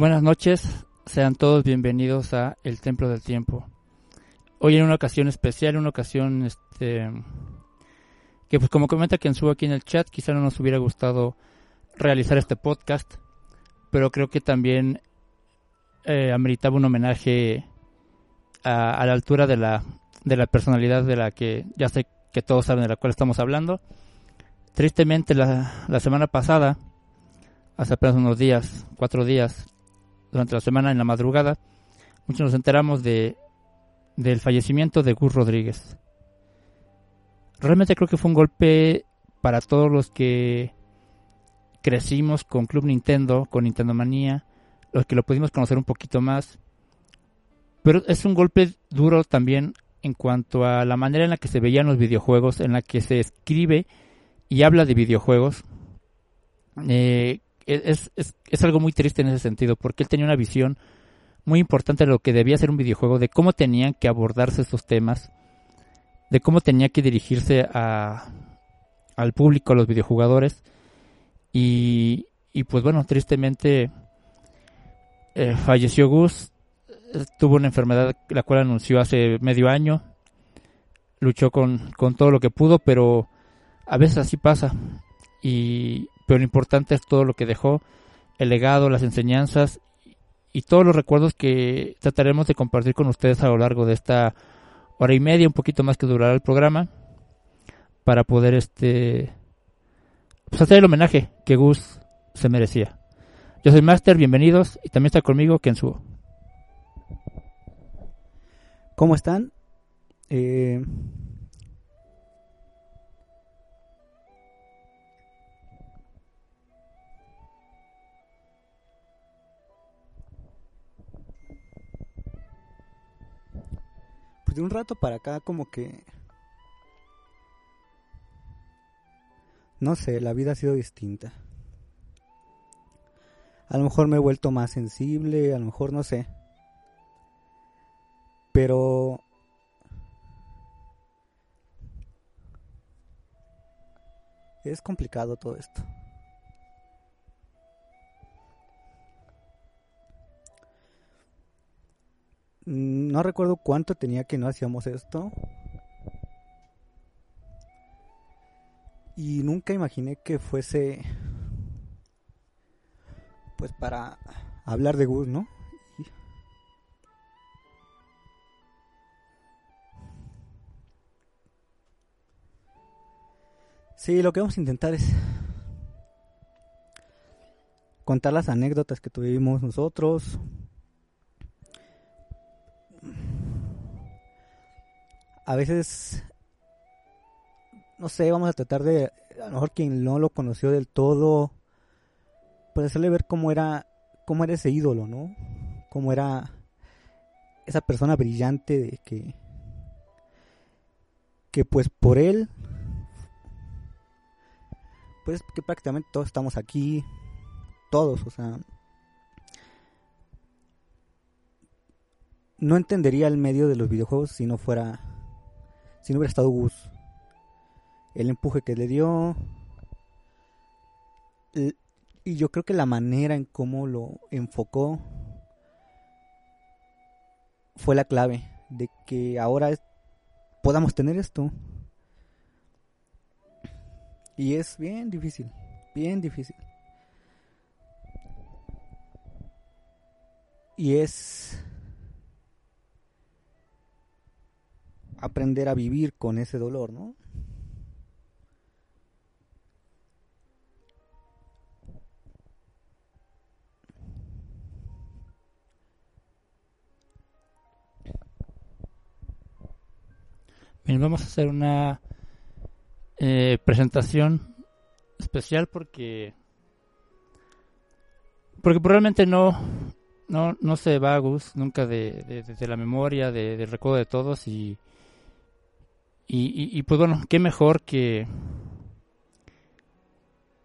Buenas noches, sean todos bienvenidos a El Templo del Tiempo. Hoy en una ocasión especial, una ocasión este que pues como comenta quien subo aquí en el chat, quizá no nos hubiera gustado realizar este podcast, pero creo que también eh, ameritaba un homenaje a, a, la altura de la, de la personalidad de la que ya sé que todos saben de la cual estamos hablando. Tristemente la, la semana pasada, hace apenas unos días, cuatro días, durante la semana en la madrugada, muchos nos enteramos de del fallecimiento de Gus Rodríguez. Realmente creo que fue un golpe para todos los que crecimos con Club Nintendo, con Nintendo Manía, los que lo pudimos conocer un poquito más. Pero es un golpe duro también en cuanto a la manera en la que se veían los videojuegos, en la que se escribe y habla de videojuegos. Eh, es, es, es, algo muy triste en ese sentido, porque él tenía una visión muy importante de lo que debía ser un videojuego, de cómo tenían que abordarse estos temas, de cómo tenía que dirigirse a, al público, a los videojugadores. Y, y pues bueno, tristemente eh, falleció Gus, tuvo una enfermedad la cual anunció hace medio año, luchó con, con todo lo que pudo, pero a veces así pasa. Y, pero lo importante es todo lo que dejó, el legado, las enseñanzas y todos los recuerdos que trataremos de compartir con ustedes a lo largo de esta hora y media, un poquito más que durará el programa, para poder este pues hacer el homenaje que Gus se merecía. Yo soy Master, bienvenidos y también está conmigo Kensuo. ¿Cómo están? Eh, pues de un rato para acá como que no sé, la vida ha sido distinta. A lo mejor me he vuelto más sensible, a lo mejor no sé. Pero es complicado todo esto. No recuerdo cuánto tenía que no hacíamos esto. Y nunca imaginé que fuese pues para hablar de Gus, ¿no? Sí, lo que vamos a intentar es contar las anécdotas que tuvimos nosotros. A veces, no sé, vamos a tratar de, a lo mejor quien no lo conoció del todo, pues hacerle ver cómo era, cómo era ese ídolo, ¿no? Cómo era esa persona brillante de que, que pues por él pues que prácticamente todos estamos aquí, todos, o sea, no entendería el medio de los videojuegos si no fuera, si no hubiera estado Gus, el empuje que le dio, y yo creo que la manera en cómo lo enfocó fue la clave de que ahora podamos tener esto. Y es bien difícil, bien difícil. Y es aprender a vivir con ese dolor, ¿no? Bien, vamos a hacer una eh, presentación especial porque porque probablemente no no, no se va Gus nunca de, de, la memoria, de, del recuerdo de todos y, y, y, pues bueno, qué mejor que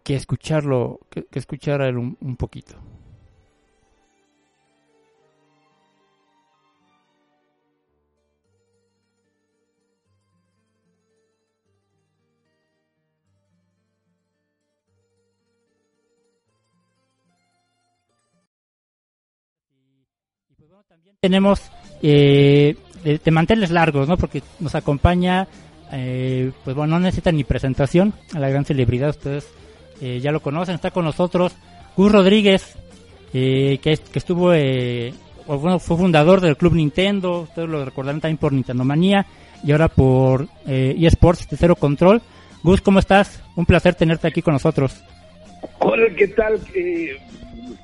que escucharlo, que, que escuchar a él un, un poquito. tenemos eh, de, manteles largos, ¿no? Porque nos acompaña, eh, pues bueno, no necesita ni presentación a la gran celebridad, ustedes eh, ya lo conocen, está con nosotros Gus Rodríguez, que, que estuvo, bueno, fue fundador del Club Nintendo, ustedes lo recordarán también por Nintendo Manía y ahora por eSports de Cero Control. Gus, ¿cómo estás? Un placer tenerte aquí con nosotros. Hola, ¿qué tal?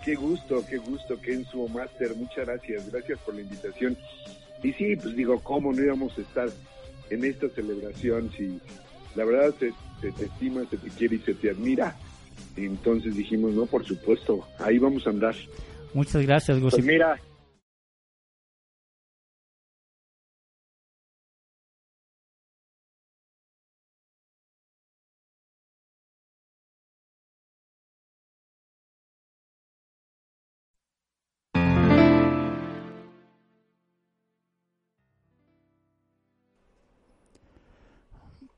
qué gusto, qué gusto, Kenzo Master, muchas gracias, gracias por la invitación. Y sí, pues digo, ¿cómo no íbamos a estar en esta celebración si la verdad se, te estima, se te quiere y se te admira? entonces dijimos, no, por supuesto, ahí vamos a andar. Muchas gracias, Gus. Pues mira,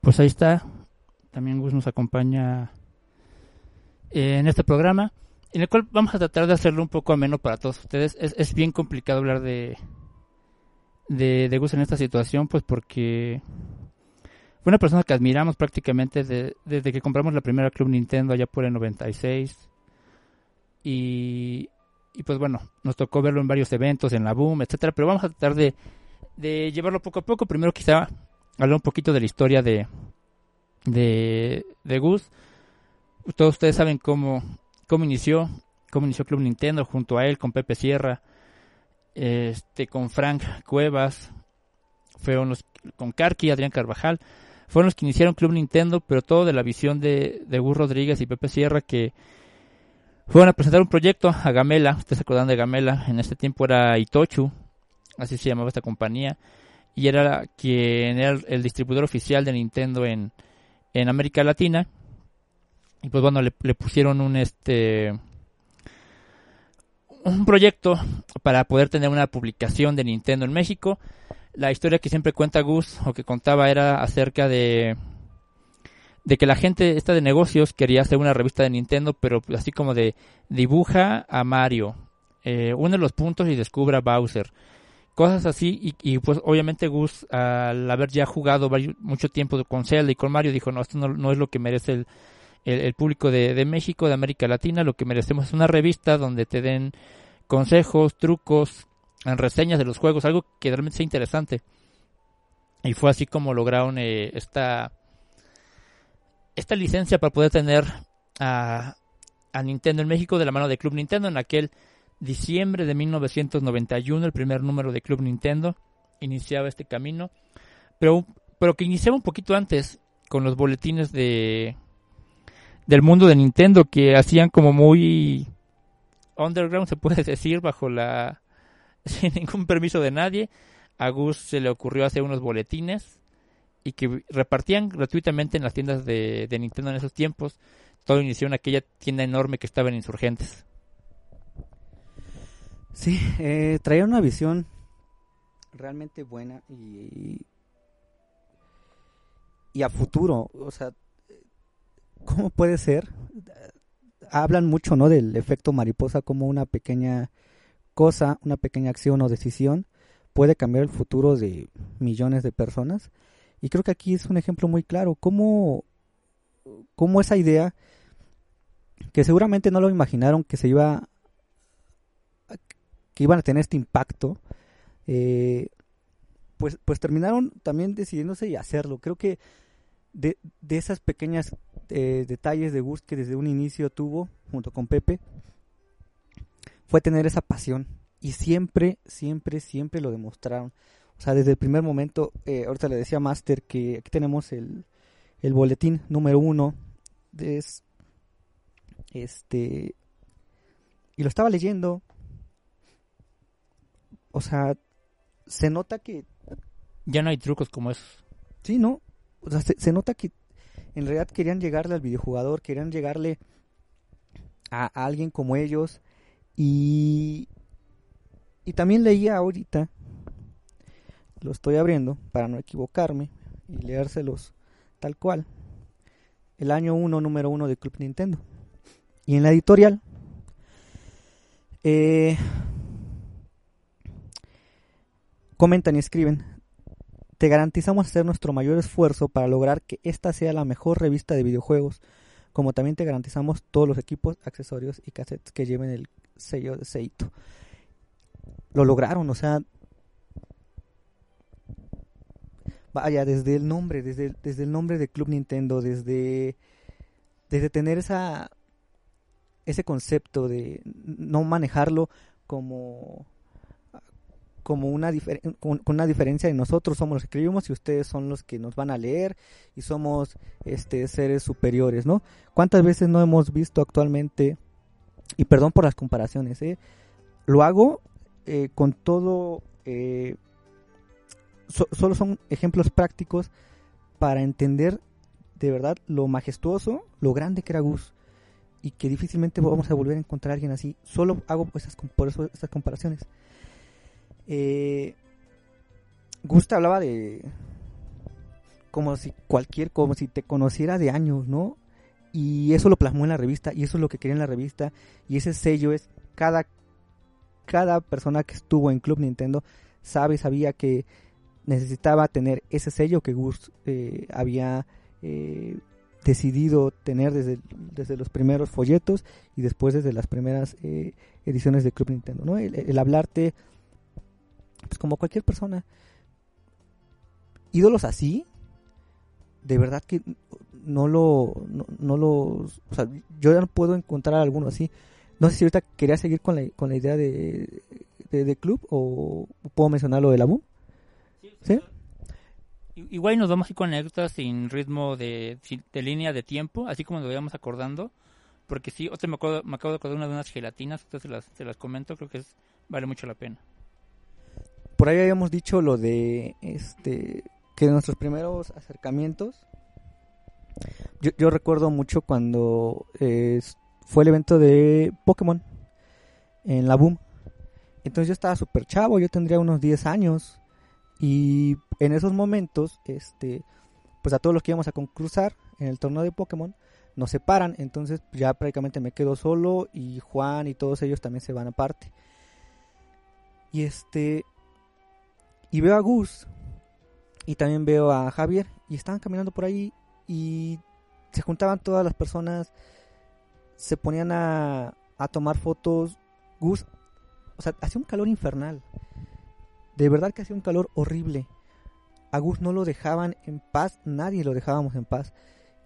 Pues ahí está. También Gus nos acompaña eh, en este programa, en el cual vamos a tratar de hacerlo un poco ameno para todos ustedes. Es, bien complicado hablar de, de, Gus en esta situación, pues porque fue una persona que admiramos prácticamente desde que compramos la primera Club Nintendo allá por el 96. Y, y pues bueno, nos tocó verlo en varios eventos, en la Boom, etcétera, pero vamos a tratar de, de llevarlo poco a poco. Primero quizá hablar un poquito de la historia de, de, de Gus. Todos ustedes saben cómo, cómo inició, cómo inició Club Nintendo junto a él, con Pepe Sierra, este, con Frank Cuevas, fueron los, con Karki, Adrián Carvajal, fueron los que iniciaron Club Nintendo, pero todo de la visión de, de Gus Rodríguez y Pepe Sierra que fueron a presentar un proyecto a Gamela, ustedes se acuerdan de Gamela, en este tiempo era Itochu, así se llamaba esta compañía, y era quien era el, distribuidor oficial de Nintendo en, en América Latina. Y pues bueno, le, pusieron un este un proyecto para poder tener una publicación de Nintendo en México. La historia que siempre cuenta Gus o que contaba era acerca de de que la gente esta de negocios quería hacer una revista de Nintendo, pero así como de dibuja a Mario, eh, une los puntos y descubra Bowser cosas así y, pues obviamente Gus al haber ya jugado mucho tiempo con Zelda y con Mario dijo no esto no, es lo que merece el, público de, México de América Latina lo que merecemos es una revista donde te den consejos trucos reseñas de los juegos algo que realmente sea interesante y fue así como lograron eh, esta esta licencia para poder tener a, a Nintendo en México de la mano de Club Nintendo en aquel diciembre de 1991, el primer número de Club Nintendo iniciaba este camino, pero, pero que iniciaba un poquito antes con los boletines de del mundo de Nintendo que hacían como muy underground se puede decir bajo la sin ningún permiso de nadie. A Gus se le ocurrió hacer unos boletines y que repartían gratuitamente en las tiendas de, de Nintendo en esos tiempos. Todo inició en aquella tienda enorme que estaba en Insurgentes Sí, eh, traía una visión realmente buena y, y a futuro. O sea, ¿cómo puede ser? Hablan mucho, ¿no? Del efecto mariposa como una pequeña cosa, una pequeña acción o decisión puede cambiar el futuro de millones de personas. Y creo que aquí es un ejemplo muy claro. Cómo, cómo esa idea, que seguramente no lo imaginaron que se iba que iban a tener este impacto, eh, pues, pues terminaron también decidiéndose y hacerlo. Creo que de, de esas pequeñas eh, detalles de Gus que desde un inicio tuvo, junto con Pepe, fue tener esa pasión. Y siempre, siempre, siempre lo demostraron. O sea, desde el primer momento, eh, ahorita le decía a Master que aquí tenemos el, el boletín número uno. De este. Y lo estaba leyendo o sea, se nota que... Ya no hay trucos como esos. Sí, ¿no? O sea, se, nota que en realidad querían llegarle al videojugador, querían llegarle a, alguien como ellos. Y, y también leía ahorita, lo estoy abriendo para no equivocarme y leérselos tal cual, el año 1, número 1 de Club Nintendo. Y en la editorial, eh, comentan y escriben, te garantizamos hacer nuestro mayor esfuerzo para lograr que esta sea la mejor revista de videojuegos, como también te garantizamos todos los equipos, accesorios y cassettes que lleven el sello de Seito. Lo lograron, o sea, vaya, desde el nombre, desde, desde el nombre de Club Nintendo, desde, desde tener esa, ese concepto de no manejarlo como como una con, una diferencia de nosotros somos los que escribimos y ustedes son los que nos van a leer y somos este seres superiores, ¿no? ¿Cuántas veces no hemos visto actualmente y perdón por las comparaciones, ¿eh? Lo hago eh, con todo eh, solo son ejemplos prácticos para entender de verdad lo majestuoso, lo grande que era Gus y que difícilmente vamos a volver a encontrar a alguien así. Solo hago esas, por eso estas comparaciones. Eh, Gus te hablaba de como si cualquier, como si te conociera de años, ¿no? Y eso lo plasmó en la revista y eso es lo que quería en la revista y ese sello es cada cada persona que estuvo en Club Nintendo sabe, sabía que necesitaba tener ese sello que Gus eh, había eh, decidido tener desde, desde los primeros folletos y después desde las primeras eh, ediciones de Club Nintendo, ¿no? El, hablarte, pues como cualquier persona, ídolos así, de verdad que no lo, no, lo, o sea, yo ya no puedo encontrar alguno así. No sé si ahorita quería seguir con la, con la idea de, de, club o puedo mencionar lo de la boom. ¿Sí? Igual nos vamos a ir con anécdotas sin ritmo de, de línea de tiempo, así como nos vayamos acordando. Porque sí, otra me, me acabo de acordar una de unas gelatinas, entonces las, se las comento, creo que es, vale mucho la pena. Por ahí habíamos dicho lo de este que nuestros primeros acercamientos. Yo, yo recuerdo mucho cuando fue el evento de Pokémon en la Boom. Entonces yo estaba súper chavo, yo tendría unos 10 años. Y en esos momentos, este, pues a todos los que íbamos a concluir en el torneo de Pokémon, nos separan, entonces ya prácticamente me quedo solo y Juan y todos ellos también se van aparte. Y este y veo a Gus y también veo a Javier y estaban caminando por ahí y se juntaban todas las personas, se ponían a, a tomar fotos. Gus, o sea, hacía un calor infernal. De verdad que hacía un calor horrible. A Gus no lo dejaban en paz, nadie lo dejábamos en paz.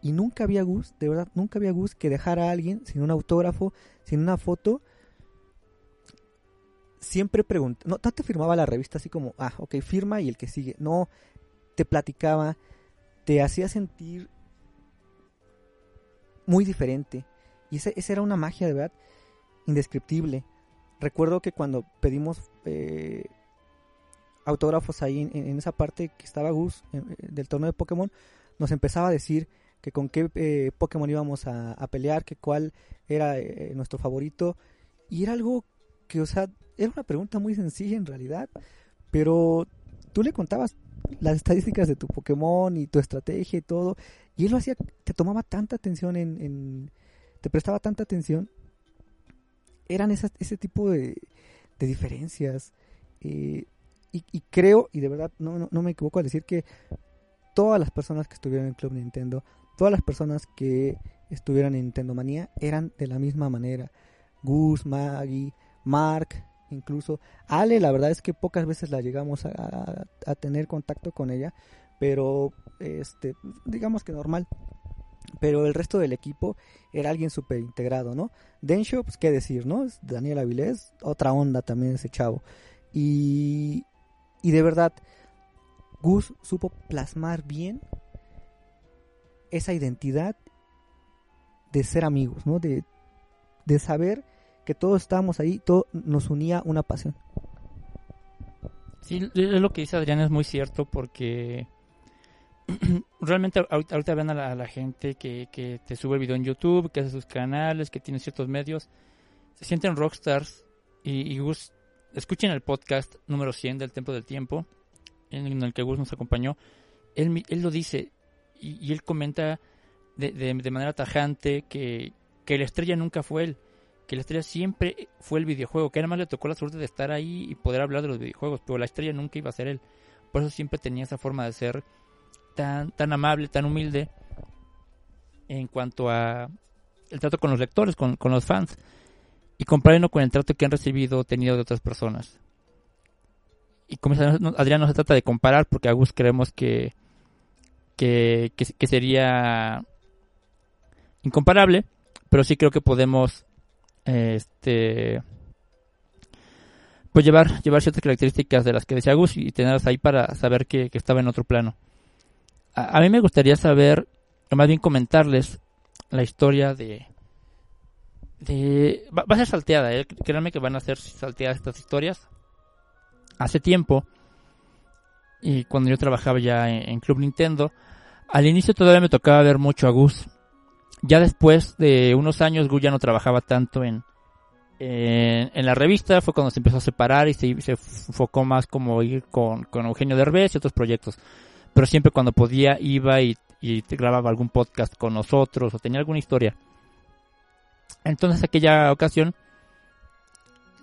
Y nunca había Gus, de verdad, nunca había Gus que dejara a alguien sin un autógrafo, sin una foto. Siempre preguntaba, no, no te firmaba la revista así como, ah, ok, firma y el que sigue. No, te platicaba, te hacía sentir muy diferente. Y esa, era una magia de verdad indescriptible. Recuerdo que cuando pedimos eh, autógrafos ahí en, esa parte que estaba Gus eh, del torneo de Pokémon, nos empezaba a decir que con qué eh, Pokémon íbamos a, pelear, que cuál era eh, nuestro favorito. Y era algo que, o sea, era una pregunta muy sencilla en realidad, pero tú le contabas las estadísticas de tu Pokémon y tu estrategia y todo, y él lo hacía, te tomaba tanta atención en, te prestaba tanta atención. Eran ese tipo de, de diferencias. Eh, y, creo, y de verdad no, no, me equivoco al decir que todas las personas que estuvieron en Club Nintendo, todas las personas que estuvieron en Nintendo Manía eran de la misma manera. Gus, Maggie, Mark, incluso Ale, la verdad es que pocas veces la llegamos a, tener contacto con ella, pero este, digamos que normal. Pero el resto del equipo era alguien súper integrado, ¿no? Densho, pues qué decir, ¿no? Daniel Avilés, otra onda también ese chavo. Y, y de verdad, Gus supo plasmar bien esa identidad de ser amigos, ¿no? De, saber que todos estábamos ahí, todo nos unía una pasión. Sí, lo que dice Adrián es muy cierto porque realmente ahorita, ven a la, gente que, que, te sube el video en YouTube, que hace sus canales, que tiene ciertos medios, se sienten rockstars y, y Gus escuchen el podcast número 100 del Templo del Tiempo, en el que Gus nos acompañó. Él, él lo dice y, él comenta de, de, manera tajante que, que la estrella nunca fue él, que la estrella siempre fue el videojuego, que además le tocó la suerte de estar ahí y poder hablar de los videojuegos, pero la estrella nunca iba a ser él. Por eso siempre tenía esa forma de ser tan, tan amable, tan humilde en cuanto a el trato con los lectores, con, los fans, y compararlo con el trato que han recibido o tenido de otras personas. Y como Adrián no se trata de comparar, porque a Gus creemos que, que, que sería incomparable, pero sí creo que podemos este pues llevar llevar ciertas características de las que decía Gus y tenerlas ahí para saber que, estaba en otro plano. A, mí me gustaría saber, o más bien comentarles la historia de de va, a ser salteada, ¿eh? créanme que van a ser salteadas estas historias. Hace tiempo y cuando yo trabajaba ya en Club Nintendo, al inicio todavía me tocaba ver mucho a Gus ya después de unos años, Gu ya no trabajaba tanto en, en, la revista, fue cuando se empezó a separar y se, se enfocó más como ir con, con, Eugenio Derbez y otros proyectos. Pero siempre cuando podía iba y, grababa algún podcast con nosotros o tenía alguna historia. Entonces aquella ocasión,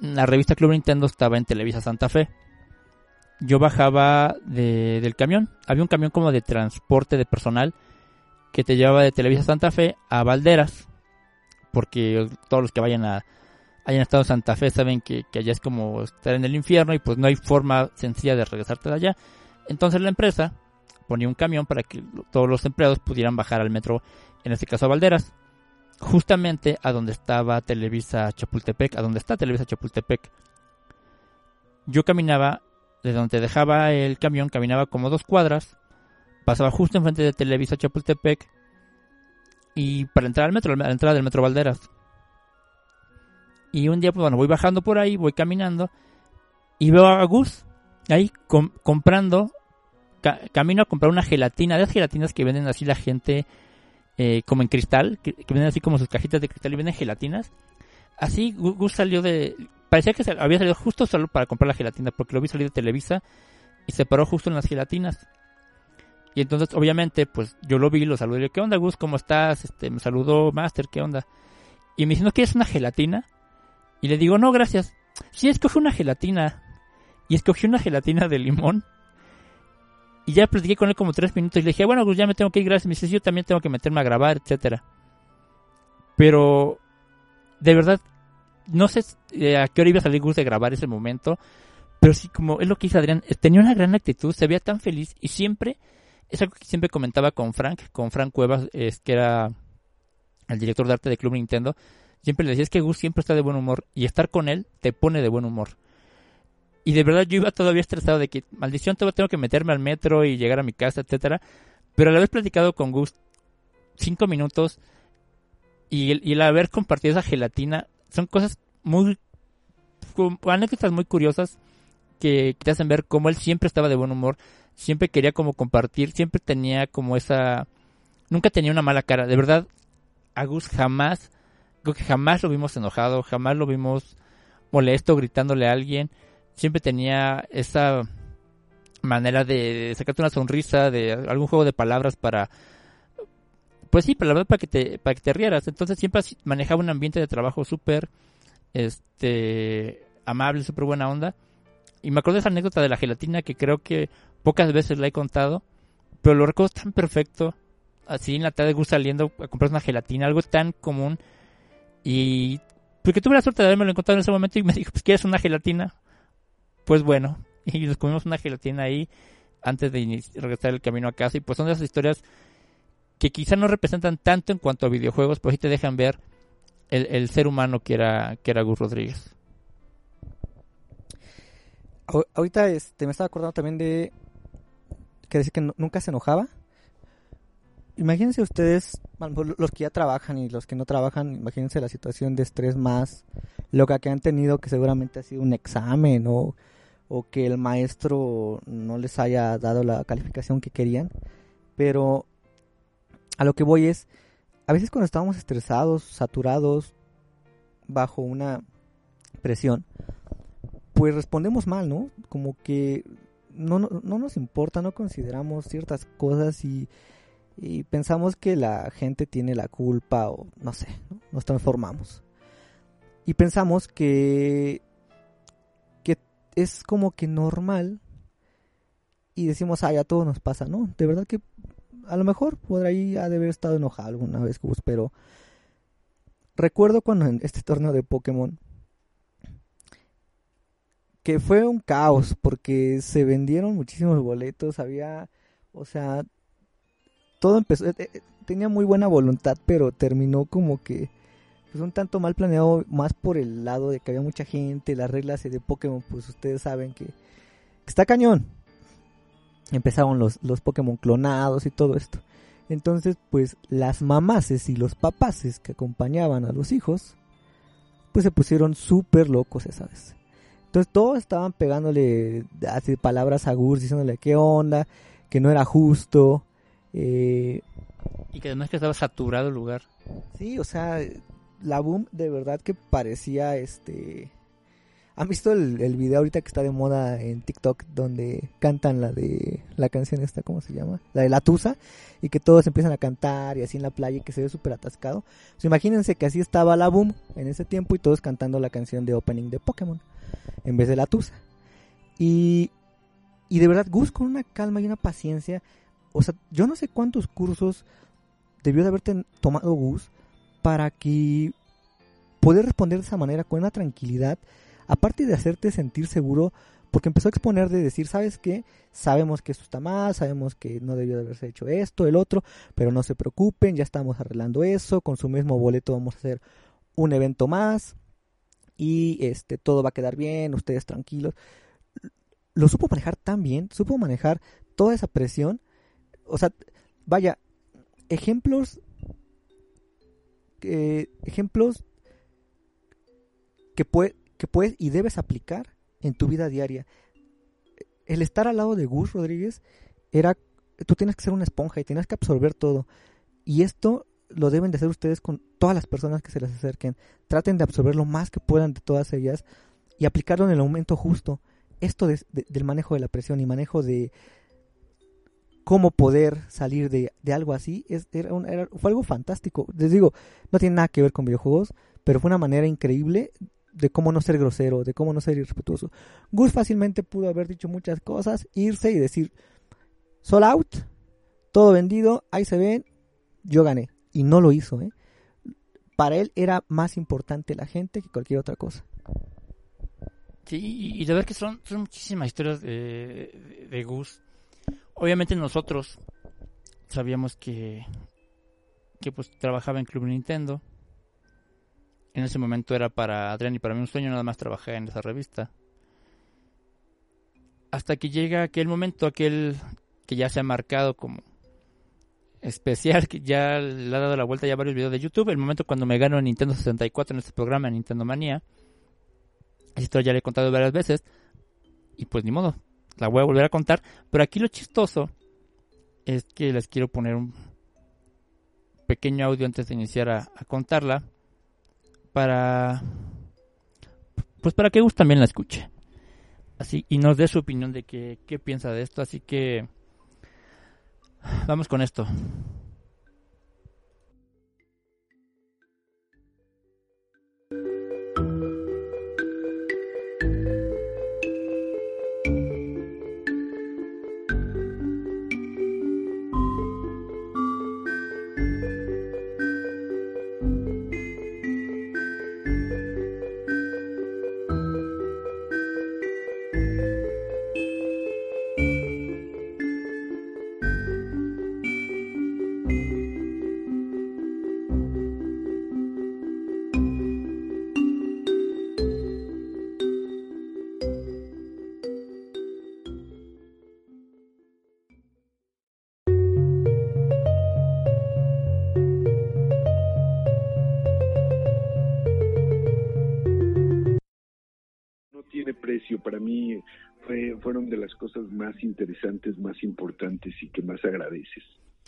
la revista Club Nintendo estaba en Televisa Santa Fe. Yo bajaba de, del camión, había un camión como de transporte de personal que te llevaba de Televisa Santa Fe a Valderas, porque todos los que vayan a hayan estado en Santa Fe saben que, allá es como estar en el infierno y pues no hay forma sencilla de regresarte de allá. Entonces la empresa ponía un camión para que todos los empleados pudieran bajar al metro, en este caso a Valderas, justamente a donde estaba Televisa Chapultepec, a donde está Televisa Chapultepec. Yo caminaba, de donde dejaba el camión, caminaba como dos cuadras pasaba justo enfrente de Televisa Chapultepec y para entrar al metro, a la entrada del metro Valderas. Y un día, pues bueno, voy bajando por ahí, voy caminando y veo a Gus ahí comprando, camino a comprar una gelatina, de las gelatinas que venden así la gente eh, como en cristal, que, venden así como sus cajitas de cristal y venden gelatinas. Así Gus salió de, parecía que había salido justo solo para comprar la gelatina, porque lo vi salir de Televisa y se paró justo en las gelatinas. Y entonces, obviamente, pues yo lo vi, lo saludé. ¿qué onda, Gus? ¿Cómo estás? Este, me saludó Master, ¿qué onda? Y me dice, ¿no quieres una gelatina? Y le digo, no, gracias. Sí, escogí una gelatina. Y escogí una gelatina de limón. Y ya platiqué con él como tres minutos. Y le dije, bueno, Gus, ya me tengo que ir, gracias. Me dice, yo también tengo que meterme a grabar, etcétera. Pero, de verdad, no sé eh, a qué hora iba a salir Gus de grabar ese momento. Pero sí, como es lo que dice Adrián, tenía una gran actitud, se veía tan feliz y siempre es algo que siempre comentaba con Frank, con Frank Cuevas, es que era el director de arte de Club Nintendo. Siempre le decía, es que Gus siempre está de buen humor y estar con él te pone de buen humor. Y de verdad yo iba todavía estresado de que, maldición, tengo que meterme al metro y llegar a mi casa, etcétera. Pero al haber platicado con Gus cinco minutos y el, haber compartido esa gelatina, son cosas muy, anécdotas muy curiosas que te hacen ver cómo él siempre estaba de buen humor siempre quería como compartir, siempre tenía como esa, nunca tenía una mala cara, de verdad, Agus jamás, creo que jamás lo vimos enojado, jamás lo vimos molesto, gritándole a alguien, siempre tenía esa manera de, sacarte una sonrisa, de algún juego de palabras para, pues sí, para, para que te, para que te rieras, entonces siempre manejaba un ambiente de trabajo súper, este, amable, súper buena onda, y me acuerdo de esa anécdota de la gelatina que creo que pocas veces la he contado, pero lo recuerdo tan perfecto. Así en la tarde Gus saliendo a comprar una gelatina, algo tan común. Y porque tuve la suerte de haberme lo encontrado en ese momento y me dijo, pues ¿quieres una gelatina? Pues bueno, y nos comimos una gelatina ahí antes de regresar el camino a casa. Y pues son de esas historias que quizá no representan tanto en cuanto a videojuegos, pero sí te dejan ver el, el ser humano que era, que era Gus Rodríguez. Ahorita este, me estaba acordando también de que decir que nunca se enojaba. Imagínense ustedes, los que ya trabajan y los que no trabajan, imagínense la situación de estrés más loca que han tenido, que seguramente ha sido un examen o, o que el maestro no les haya dado la calificación que querían. Pero a lo que voy es, a veces cuando estamos estresados, saturados, bajo una presión, pues respondemos mal, ¿no? Como que no, no, nos importa, no consideramos ciertas cosas y, pensamos que la gente tiene la culpa o no sé, nos transformamos. Y pensamos que, que es como que normal y decimos, ah, ya todo nos pasa, ¿no? De verdad que a lo mejor por ahí de haber estado enojado alguna vez, pero recuerdo cuando en este torneo de Pokémon que fue un caos porque se vendieron muchísimos boletos, había, o sea, todo empezó, eh, eh, tenía muy buena voluntad, pero terminó como que pues un tanto mal planeado, más por el lado de que había mucha gente, las reglas de Pokémon, pues ustedes saben que, está cañón. Empezaron los, los Pokémon clonados y todo esto. Entonces, pues las mamases y los papaces que acompañaban a los hijos, pues se pusieron súper locos esa vez. Entonces todos estaban pegándole así palabras a Gurs, diciéndole qué onda, que no era justo. Eh, y que además que estaba saturado el lugar. Sí, o sea, la boom de verdad que parecía este... ¿Han visto el, el, video ahorita que está de moda en TikTok donde cantan la de la canción esta, ¿cómo se llama? La de la Tusa y que todos empiezan a cantar y así en la playa y que se ve súper atascado. Pues imagínense que así estaba la boom en ese tiempo y todos cantando la canción de opening de Pokémon en vez de la tusa. Y, y de verdad, Gus con una calma y una paciencia, o sea, yo no sé cuántos cursos debió de haberte tomado Gus para que poder responder de esa manera con una tranquilidad, aparte de hacerte sentir seguro, porque empezó a exponer de decir, ¿sabes qué? Sabemos que esto está mal, sabemos que no debió de haberse hecho esto, el otro, pero no se preocupen, ya estamos arreglando eso, con su mismo boleto vamos a hacer un evento más, y este todo va a quedar bien, ustedes tranquilos. Lo supo manejar tan bien, supo manejar toda esa presión. O sea, vaya, ejemplos eh, ejemplos que, puede, que puedes y debes aplicar en tu vida diaria. El estar al lado de Gus Rodríguez era, tú tienes que ser una esponja y tienes que absorber todo. Y esto lo deben de hacer ustedes con todas las personas que se les acerquen. Traten de absorber lo más que puedan de todas ellas y aplicarlo en el momento justo. Esto del manejo de la presión y manejo de cómo poder salir de, algo así es, era, fue algo fantástico. Les digo, no tiene nada que ver con videojuegos, pero fue una manera increíble de cómo no ser grosero, de cómo no ser irrespetuoso. Gus fácilmente pudo haber dicho muchas cosas, irse y decir, sold out, todo vendido, ahí se ven, yo gané y no lo hizo. ¿eh? Para él era más importante la gente que cualquier otra cosa. Sí, y de ver que son, son muchísimas historias de, de, Gus. Obviamente nosotros sabíamos que, que pues trabajaba en Club Nintendo. En ese momento era para Adrián y para mí un sueño nada más trabajar en esa revista. Hasta que llega aquel momento, aquel que ya se ha marcado como especial que ya le ha dado la vuelta ya varios videos de YouTube. El momento cuando me gano Nintendo 64 en este programa, Nintendo Manía. Esta historia ya le he contado varias veces. Y pues ni modo, la voy a volver a contar. Pero aquí lo chistoso es que les quiero poner un pequeño audio antes de iniciar a, contarla. Para. Pues para que Gus también la escuche. Así, y nos dé su opinión de qué, qué piensa de esto. Así que Vamos con esto.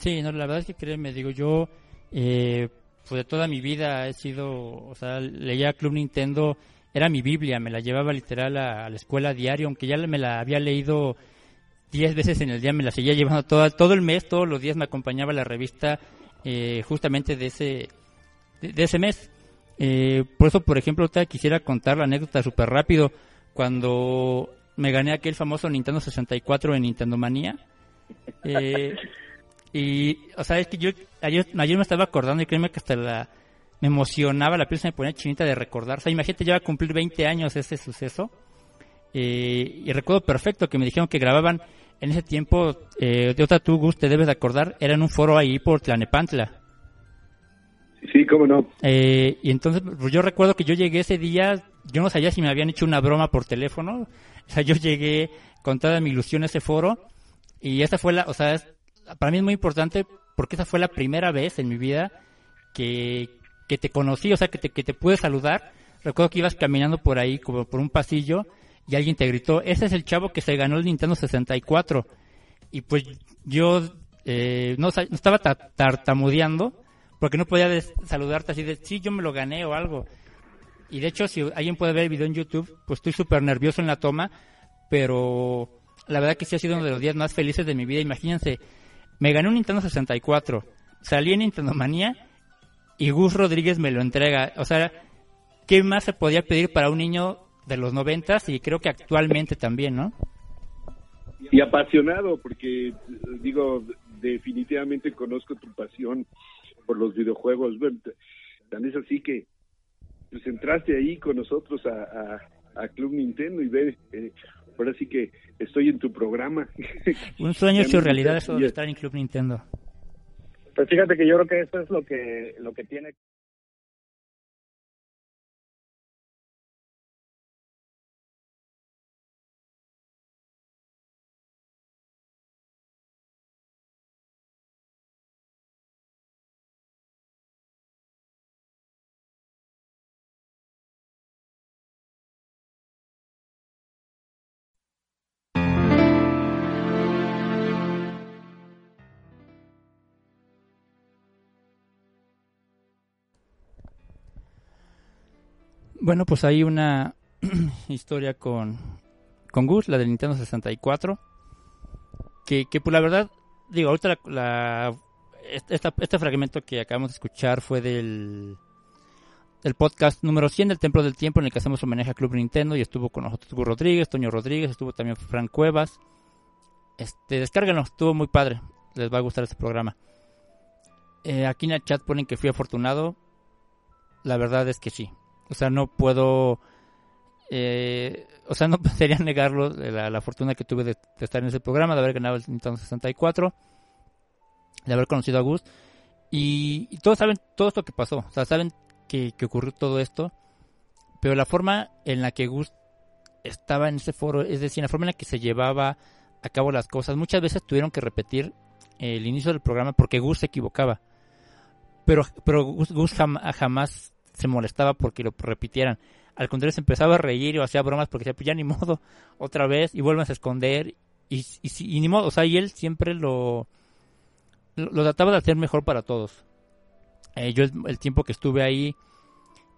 Sí, no, la verdad es que créeme, digo, yo eh, pues de toda mi vida he sido, o sea, leía Club Nintendo, era mi Biblia, me la llevaba literal a, la escuela diario, aunque ya me la había leído diez veces en el día, me la seguía llevando toda, todo el mes, todos los días me acompañaba la revista eh, justamente de ese, de ese mes. Eh, por eso, por ejemplo, te quisiera contar la anécdota súper rápido. Cuando me gané aquel famoso Nintendo 64 en Nintendo Manía. Eh, y, o sea, es que yo ayer, ayer me estaba acordando y créeme que hasta la, me emocionaba, la piel se me ponía chinita de recordar. O sea, imagínate, ya va a cumplir 20 años ese suceso. Eh, y recuerdo perfecto que me dijeron que grababan en ese tiempo, eh, de otra tú, Gus, te debes de acordar, era en un foro ahí por Tlanepantla. Sí, cómo no. Eh, y entonces yo recuerdo que yo llegué ese día, yo no sabía si me habían hecho una broma por teléfono, o sea, yo llegué con toda mi ilusión a ese foro y esa fue la, o sea, para mí es muy importante porque esa fue la primera vez en mi vida que, que te conocí, o sea, que te, que te pude saludar. Recuerdo que ibas caminando por ahí, como por un pasillo, y alguien te gritó, ese es el chavo que se ganó el Nintendo 64. Y pues yo eh, no, estaba tartamudeando porque no podía saludarte así de, sí, yo me lo gané o algo. Y de hecho, si alguien puede ver el video en YouTube, pues estoy súper nervioso en la toma, pero la verdad que sí ha sido uno de los días más felices de mi vida. Imagínense, me gané un Nintendo 64, salí en Nintendo Manía y Gus Rodríguez me lo entrega. O sea, ¿qué más se podía pedir para un niño de los noventas y creo que actualmente también, ¿no? Y apasionado, porque digo, definitivamente conozco tu pasión por los videojuegos. Bueno, tan es así que pues entraste ahí con nosotros a, a, Club Nintendo y ve, eh, ahora sí que estoy en tu programa. Un sueño hecho realidad eso de estar en Club Nintendo. Pues fíjate que yo creo que eso es lo que lo que tiene Bueno, pues hay una historia con, con Gus, la del Nintendo 64. Que, que pues la verdad, digo, ahorita la, este fragmento que acabamos de escuchar fue del, del podcast número 100 del Templo del Tiempo en el que hacemos homenaje a Club Nintendo y estuvo con nosotros Gus Rodríguez, Toño Rodríguez, estuvo también Frank Cuevas. Este, descárganos, estuvo muy padre. Les va a gustar este programa. Eh, aquí en el chat ponen que fui afortunado. La verdad es que sí. O sea, no puedo... Eh, o sea, no podría negarlo, la, la fortuna que tuve de, estar en ese programa, de haber ganado el Nintendo 64, de haber conocido a Gus. Y, todos saben todo esto que pasó, o sea, saben que, que, ocurrió todo esto, pero la forma en la que Gus estaba en ese foro, es decir, la forma en la que se llevaba a cabo las cosas, muchas veces tuvieron que repetir el inicio del programa porque Gus se equivocaba. Pero, pero Gus, Gus jamás se molestaba porque lo repitieran. Al contrario, se empezaba a reír o hacía bromas porque decía, pues ya ni modo, otra vez, y vuelven a esconder. Y, y, ni modo, o sea, y él siempre lo, lo, trataba de hacer mejor para todos. Eh, yo el, tiempo que estuve ahí,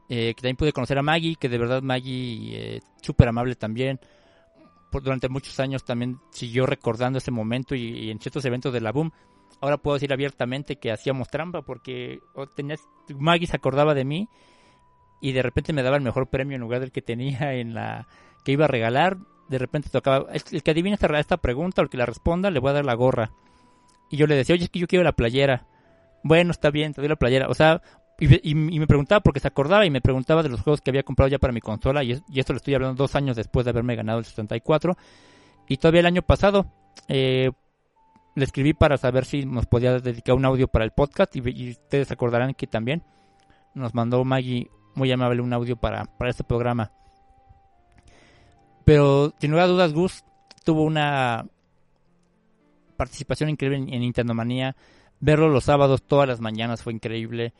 eh, que también pude conocer a Maggie, que de verdad Maggie, eh, súper amable también. Por, durante muchos años también siguió recordando ese momento y, en ciertos eventos de la Boom. Ahora puedo decir abiertamente que hacíamos trampa porque tenías, Maggie se acordaba de mí y de repente me daba el mejor premio en lugar del que tenía en la que iba a regalar. De repente tocaba, el que adivine esta, esta pregunta o el que la responda le voy a dar la gorra. Y yo le decía, oye, es que yo quiero la playera. Bueno, está bien, te doy la playera. O sea, y, me preguntaba porque se acordaba y me preguntaba de los juegos que había comprado ya para mi consola. Y, esto le estoy hablando dos años después de haberme ganado el 74. Y todavía el año pasado eh, le escribí para saber si nos podía dedicar un audio para el podcast. Y, y ustedes acordarán que también nos mandó Maggie muy amable un audio para, para este programa. Pero sin lugar a dudas, Gus tuvo una participación increíble en, Nintendo Manía. Verlo los sábados todas las mañanas fue increíble.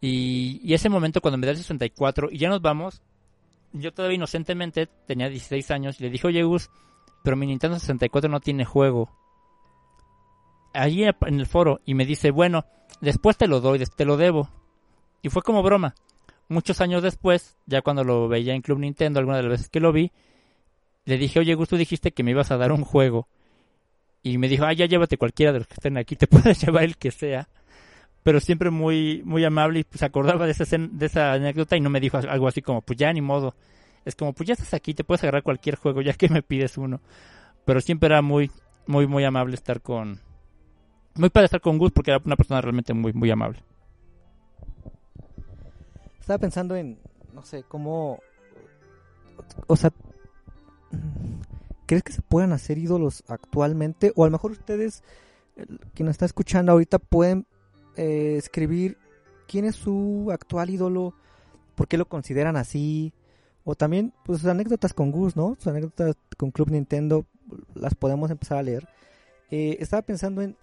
Y, ese momento cuando me da el 64 y ya nos vamos, yo todavía inocentemente tenía 16 años y le dije, oye Gus, pero mi Nintendo 64 no tiene juego. Allí en el foro y me dice, bueno, después te lo doy, te lo debo. Y fue como broma muchos años después, ya cuando lo veía en Club Nintendo, alguna de las veces que lo vi, le dije, oye, Gus, tú dijiste que me ibas a dar un juego. Y me dijo, ah, ya llévate cualquiera de los que estén aquí, te puedes llevar el que sea. pero siempre muy muy amable y pues acordaba de esa, de esa anécdota y no me dijo algo así como, pues ya ni modo. Es como, pues ya estás aquí, te puedes agarrar cualquier juego, ya que me pides uno. Pero siempre era muy, muy, muy amable estar con... Muy para estar con Gus porque era una persona realmente muy, muy amable. Estaba pensando en, no sé, cómo... O sea, ¿crees que se puedan hacer ídolos actualmente? O a lo mejor ustedes, quien está escuchando ahorita, pueden eh, escribir quién es su actual ídolo, por qué lo consideran así, o también pues sus anécdotas con Gus, ¿no? Sus anécdotas con Club Nintendo las podemos empezar a leer. Eh, estaba pensando en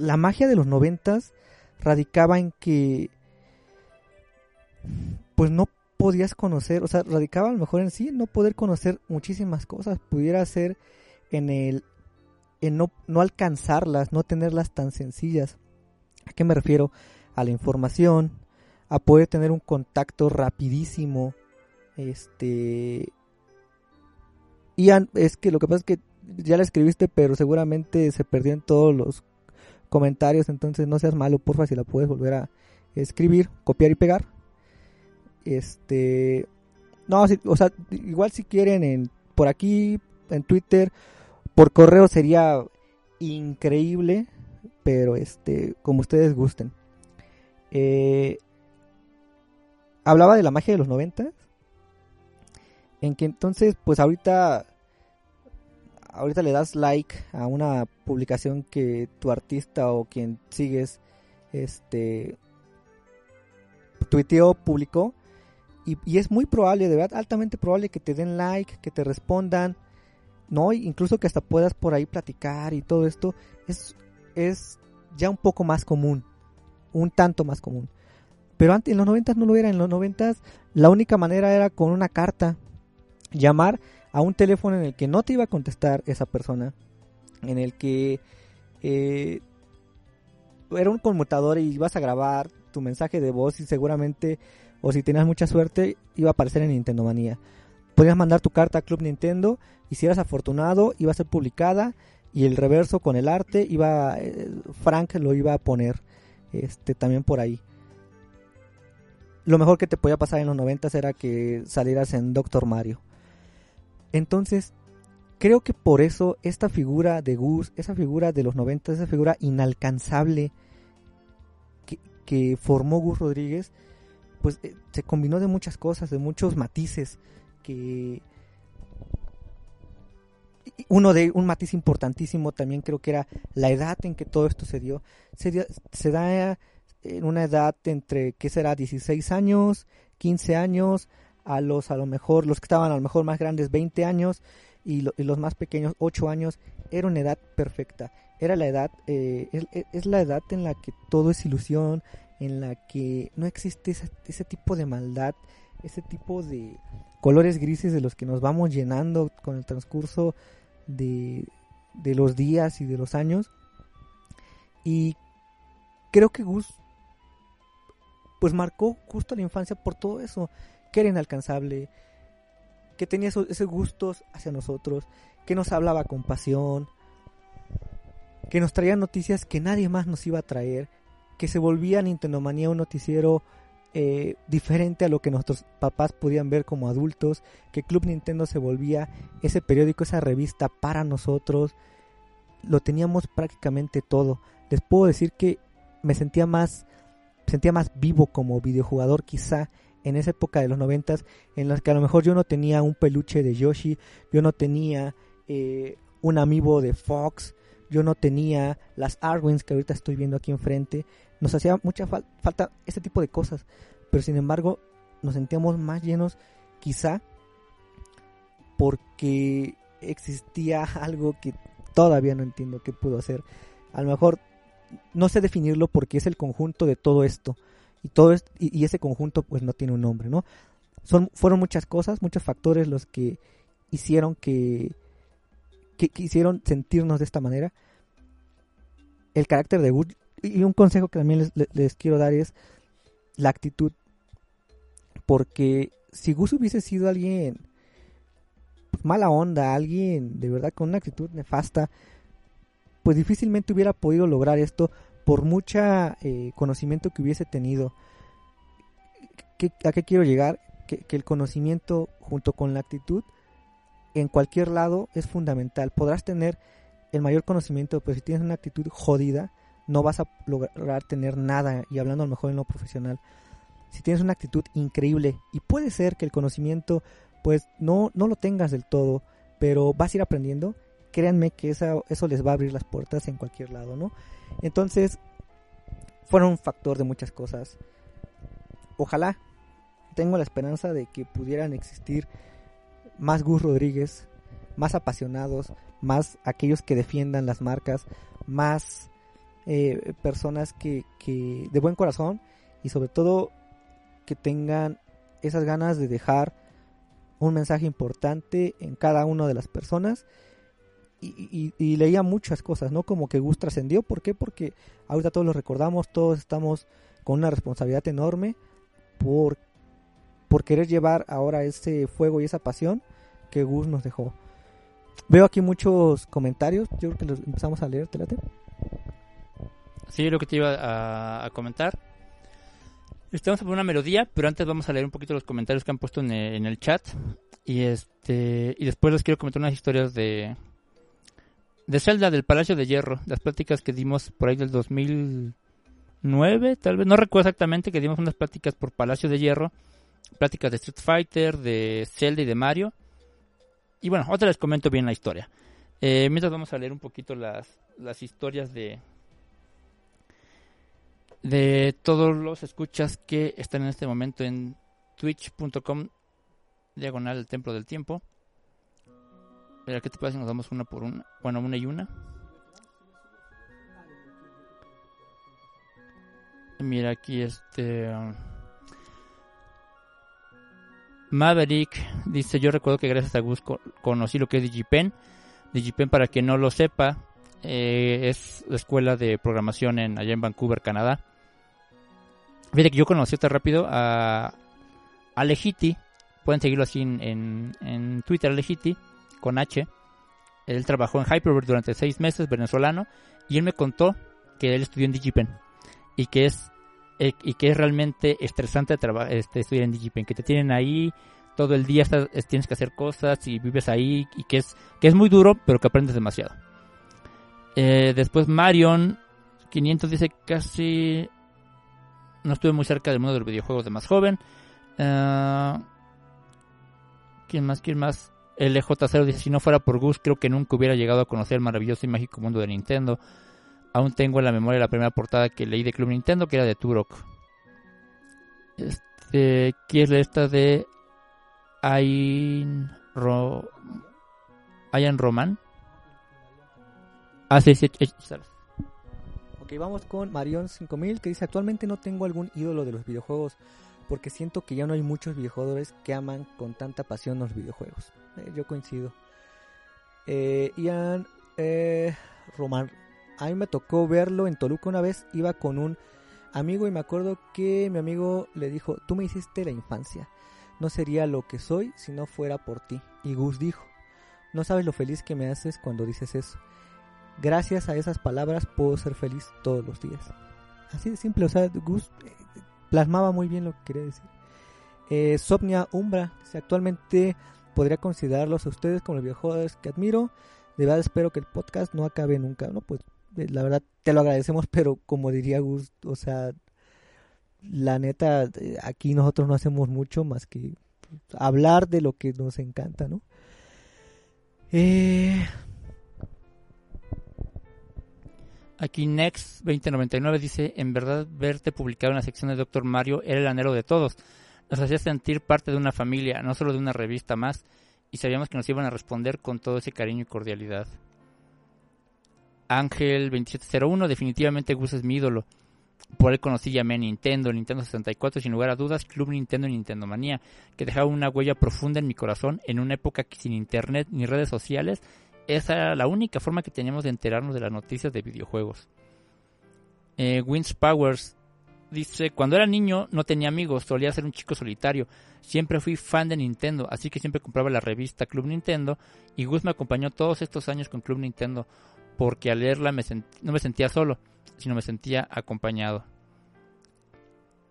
la magia de los noventas radicaba en que pues no podías conocer, o sea, radicaba a lo mejor en sí no poder conocer muchísimas cosas, pudiera ser en el en no, no alcanzarlas, no tenerlas tan sencillas. ¿A qué me refiero? A la información, a poder tener un contacto rapidísimo, este... Y es que lo que pasa es que ya la escribiste, pero seguramente se perdió en todos los comentarios, entonces no seas malo, porfa, si la puedes volver a escribir, copiar y pegar. Este... No, o sea, igual si quieren en, por aquí, en Twitter, por correo sería increíble pero este, como ustedes gusten. Eh, hablaba de la magia de los 90 en que entonces, pues ahorita, ahorita le das like a una publicación que tu artista o quien sigues, este, tuiteó, publicó, y, y, es muy probable, de verdad, altamente probable que te den like, que te respondan, no, incluso que hasta puedas por ahí platicar y todo esto, es es ya un poco más común, un tanto más común. Pero antes, en los 90 no lo era, en los 90 la única manera era con una carta, llamar a un teléfono en el que no te iba a contestar esa persona, en el que eh, era un conmutador y ibas a grabar tu mensaje de voz y seguramente, o si tenías mucha suerte, iba a aparecer en Nintendo Manía. Podías mandar tu carta a Club Nintendo y si eras afortunado iba a ser publicada y el reverso con el arte iba eh, Frank lo iba a poner este también por ahí lo mejor que te podía pasar en los 90 era que salieras en Doctor Mario entonces creo que por eso esta figura de Gus esa figura de los 90 esa figura inalcanzable que, formó Gus Rodríguez pues eh, se combinó de muchas cosas de muchos matices que uno de un matiz importantísimo también creo que era la edad en que todo esto se dio. Se, se da en una edad entre, ¿qué será? 16 años, 15 años, a los a lo mejor, los que estaban a lo mejor más grandes 20 años y, los más pequeños 8 años, era una edad perfecta. Era la edad, eh, es, la edad en la que todo es ilusión, en la que no existe ese, ese tipo de maldad, ese tipo de colores grises de los que nos vamos llenando con el transcurso de, los días y de los años. Y creo que Gus pues marcó justo la infancia por todo eso, que era inalcanzable, que tenía esos, gustos hacia nosotros, que nos hablaba con pasión, que nos traía noticias que nadie más nos iba a traer, que se volvía Nintendo Manía un noticiero eh, diferente a lo que nuestros papás podían ver como adultos, que Club Nintendo se volvía ese periódico, esa revista para nosotros, lo teníamos prácticamente todo. Les puedo decir que me sentía más, sentía más vivo como videojugador quizá en esa época de los noventas, en las que a lo mejor yo no tenía un peluche de Yoshi, yo no tenía eh, un amiibo de Fox, yo no tenía las Arwins que ahorita estoy viendo aquí enfrente, nos hacía mucha falta este tipo de cosas, pero sin embargo nos sentíamos más llenos quizá porque existía algo que todavía no entiendo qué pudo hacer. A lo mejor no sé definirlo porque es el conjunto de todo esto y todo y, ese conjunto pues no tiene un nombre, ¿no? Son fueron muchas cosas, muchos factores los que hicieron que que, hicieron sentirnos de esta manera. El carácter de Wood y un consejo que también les, quiero dar es la actitud. Porque si Gus hubiese sido alguien pues, mala onda, alguien de verdad con una actitud nefasta, pues difícilmente hubiera podido lograr esto por mucha eh, conocimiento que hubiese tenido, ¿qué- ¿a qué quiero llegar? Que, el conocimiento junto con la actitud en cualquier lado es fundamental. Podrás tener el mayor conocimiento, pero si tienes una actitud jodida, no vas a lograr tener nada. Y hablando a lo mejor en lo profesional, si tienes una actitud increíble, y puede ser que el conocimiento, pues no, no lo tengas del todo, pero vas a ir aprendiendo, créanme que eso les va a abrir las puertas en cualquier lado, ¿no? Entonces, fueron un factor de muchas cosas. Ojalá, tengo la esperanza de que pudieran existir más Gus Rodríguez, más apasionados, más aquellos que defiendan las marcas, más eh, personas que, que de buen corazón y sobre todo que tengan esas ganas de dejar un mensaje importante en cada una de las personas y, y- leía muchas cosas, ¿no? Como que Gus trascendió, ¿por qué? Porque ahorita todos lo recordamos, todos estamos con una responsabilidad enorme por, por querer llevar ahora ese fuego y esa pasión que Gus nos dejó. Veo aquí muchos comentarios, yo creo que los empezamos a leer, ¿te late? Sí, lo que te iba a, comentar. Estamos a una melodía, pero antes vamos a leer un poquito los comentarios que han puesto en el, en el chat. Y este y después les quiero comentar unas historias de de Zelda del Palacio de Hierro, las pláticas que dimos por ahí del 2009, tal vez no recuerdo exactamente que dimos unas pláticas por Palacio de Hierro, pláticas de Street Fighter, de Zelda y de Mario. Y bueno, ahora les comento bien la historia. Eh, mientras vamos a leer un poquito las, las historias de, de todos los escuchas que están en este momento en twitch.com diagonal el templo del tiempo. Mira, ¿qué te parece si nos damos una por una? Bueno, una y una. Mira aquí este... um, Maverick dice, yo recuerdo que gracias a Gus co- conocí lo que es DigiPen. DigiPen, para quien no lo sepa, eh, es la escuela de programación en, allá en Vancouver, Canadá. Fíjate que yo conocí hasta rápido a Alejiti. Pueden seguirlo así en, en, en Twitter, Alejiti, con H. Él trabajó en Hyperbird durante seis meses, venezolano. Y él me contó que él estudió en DigiPen. Y que es, eh, y que es realmente estresante este, estudiar en DigiPen. Que te tienen ahí todo el día, estás- es- tienes que hacer cosas y vives ahí. Y que es, que es muy duro, pero que aprendes demasiado. Eh, después Marion 500 dice casi no estuve muy cerca del mundo de los videojuegos de más joven. Ah, ¿Quién más? ¿Quién más? LJ0 dice, si no fuera por Gus, creo que nunca hubiera llegado a conocer el maravilloso y mágico mundo de Nintendo. Aún tengo en la memoria la primera portada que leí de Club Nintendo, que era de Turok. Este, ¿quién es esta de Ain Ro... Ayan Roman? Ah, sí, sí. Ok, vamos con Marion 5000 que dice actualmente no tengo algún ídolo de los videojuegos porque siento que ya no hay muchos videojuegos que aman con tanta pasión los videojuegos. Eh, yo coincido. Eh, Ian eh, Román, a mí me tocó verlo en Toluca una vez, iba con un amigo y me acuerdo que mi amigo le dijo, tú me hiciste la infancia, no sería lo que soy si no fuera por ti. Y Gus dijo, no sabes lo feliz que me haces cuando dices eso. Gracias a esas palabras puedo ser feliz todos los días. Así de simple, o sea, Gus plasmaba muy bien lo que quería decir. Eh, Sopnia Umbra, dice, actualmente podría considerarlos a ustedes como los videojuegos que admiro. De verdad espero que el podcast no acabe nunca, ¿no? Pues eh, la verdad te lo agradecemos, pero como diría Gus, o sea, la neta, eh, aquí nosotros no hacemos mucho más que hablar de lo que nos encanta, ¿no? Eh, Aquí Next 2099 dice, en verdad verte publicado en la sección de Doctor Mario era el anhelo de todos. Nos hacía sentir parte de una familia, no solo de una revista más, y sabíamos que nos iban a responder con todo ese cariño y cordialidad. Ángel 2701, definitivamente Gus es mi ídolo. Por él conocí y amé a Nintendo, Nintendo 64, sin lugar a dudas, Club Nintendo y Nintendo Manía, que dejaba una huella profunda en mi corazón en una época que sin internet ni redes sociales esa era la única forma que teníamos de enterarnos de las noticias de videojuegos. Eh, Wins Powers dice, cuando era niño no tenía amigos, solía ser un chico solitario. Siempre fui fan de Nintendo, así que siempre compraba la revista Club Nintendo y Gus me acompañó todos estos años con Club Nintendo porque al leerla me no me sentía solo. sino me sentía acompañado.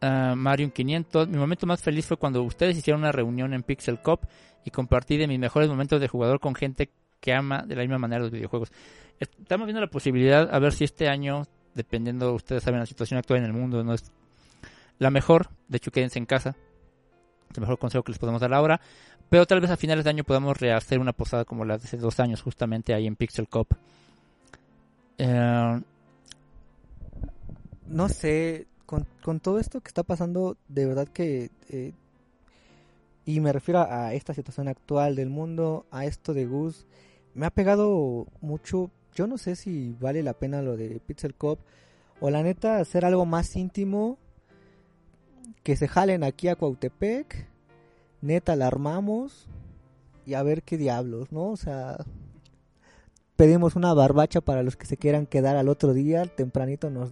Uh, Mario 500. Mi momento más feliz fue cuando ustedes hicieron una reunión en Pixel Cop y compartí de mis mejores momentos de jugador con gente que ama de la misma manera los videojuegos. Estamos viendo la posibilidad a ver si este año, dependiendo, ustedes saben la situación actual en el mundo, no es la mejor. De hecho, quédense en casa. Es el mejor consejo que les podemos dar ahora. Pero tal vez a finales de año podamos rehacer una posada como la de hace dos años, justamente ahí en Pixel Cop. Eh, no sé, con, todo esto que está pasando, de verdad que... Eh, y me refiero a esta situación actual del mundo, a esto de Gus, me ha pegado mucho. Yo no sé si vale la pena lo de Pixel Cop o la neta hacer algo más íntimo. Que se jalen aquí a Cuautepec, neta la armamos y a ver qué diablos, ¿no? O sea, pedimos una barbacha para los que se quieran quedar al otro día, tempranito nos,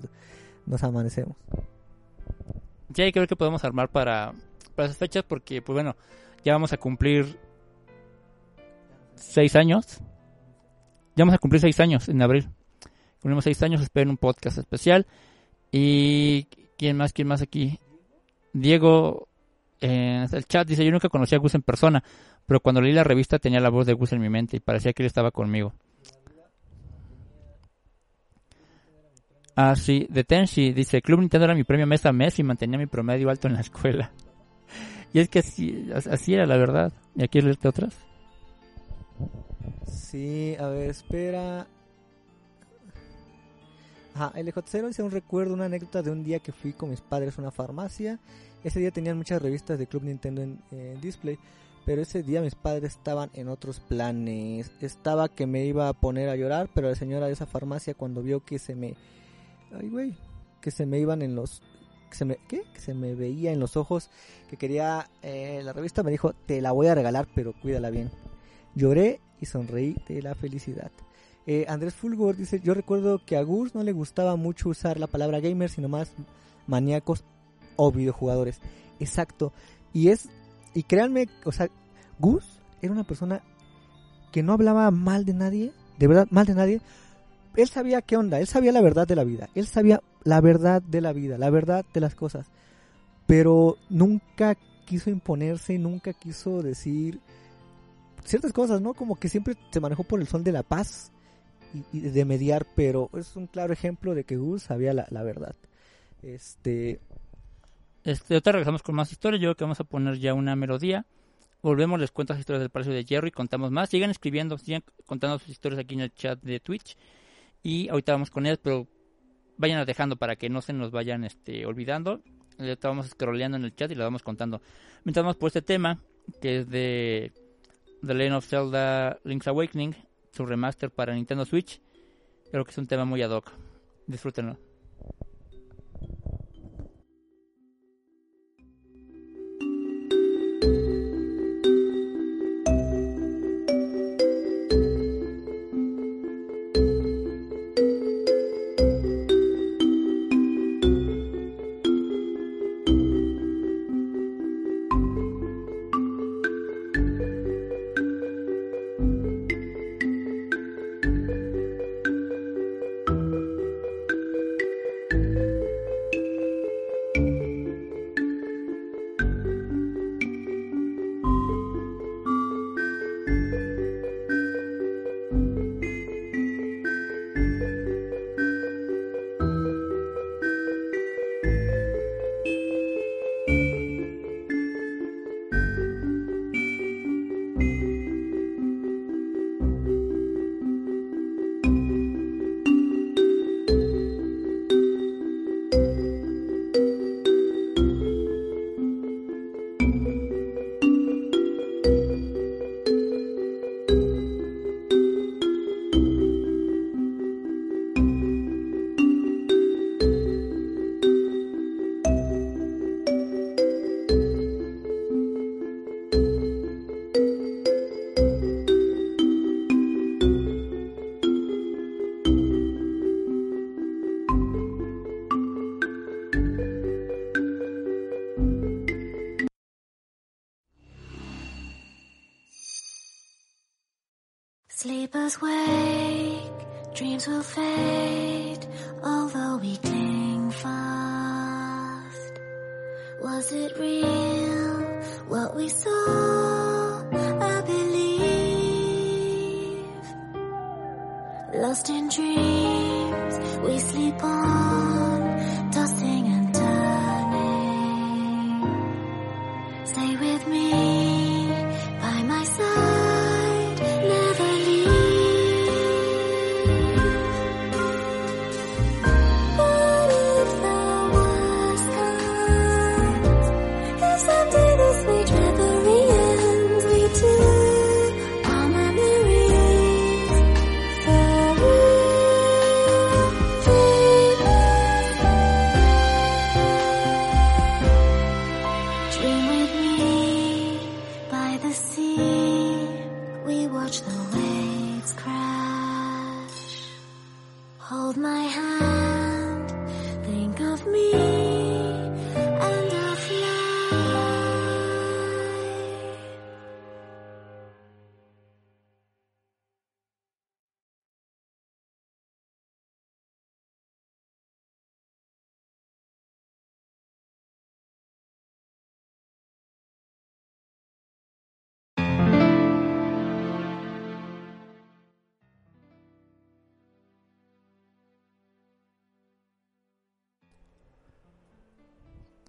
nos amanecemos. Ya creo que podemos armar para, para esas fechas porque, pues bueno, ya vamos a cumplir seis años. Ya vamos a cumplir seis años en abril. Cumplimos seis años, esperen un podcast especial. Y quién más, quién más aquí. Diego en el chat dice, yo nunca conocí a Gus en persona, pero cuando leí la revista tenía la voz de Gus en mi mente y parecía que él estaba conmigo. Ah, sí, de Tenshi dice, Club Nintendo era mi premio mes a mes y mantenía mi promedio alto en la escuela. y es que así, así era la verdad. ¿Y aquí leerte otras? Sí, a ver, espera. Ajá, el J0 dice un recuerdo, una anécdota de un día que fui con mis padres a una farmacia. Ese día tenían muchas revistas de Club Nintendo en, display, pero ese día mis padres estaban en otros planes. Estaba que me iba a poner a llorar, pero la señora de esa farmacia cuando vio que se me... Ay, güey, que se me iban en los... Que se me, ¿Qué? Que se me veía en los ojos, que quería eh, la revista, me dijo, te la voy a regalar, pero cuídala bien. Lloré y sonreí de la felicidad. Eh, Andrés Fulgor dice, yo recuerdo que a Gus no le gustaba mucho usar la palabra gamer, sino más maníacos o videojugadores. Exacto. Y es, y créanme, o sea, Gus era una persona que no hablaba mal de nadie, de verdad, mal de nadie. Él sabía qué onda, él sabía la verdad de la vida, él sabía la verdad de la vida, la verdad de las cosas. Pero nunca quiso imponerse, nunca quiso decir ciertas cosas, ¿no? Como que siempre se manejó por el sol de la paz y, de mediar, pero es un claro ejemplo de que Gus sabía la, verdad. Este. Este, ahorita regresamos con más historias. Yo creo que vamos a poner ya una melodía. Volvemos, les cuento las historias del Palacio de Hierro y contamos más. Sigan escribiendo, sigan contando sus historias aquí en el chat de Twitch. Y ahorita vamos con ellas, pero vayan dejando para que no se nos vayan este, olvidando. Estábamos scrolleando en el chat y lo vamos contando. Mientras vamos por este tema, que es de The Legend of Zelda Link's Awakening, su remaster para Nintendo Switch. Creo que es un tema muy ad hoc. Disfrútenlo.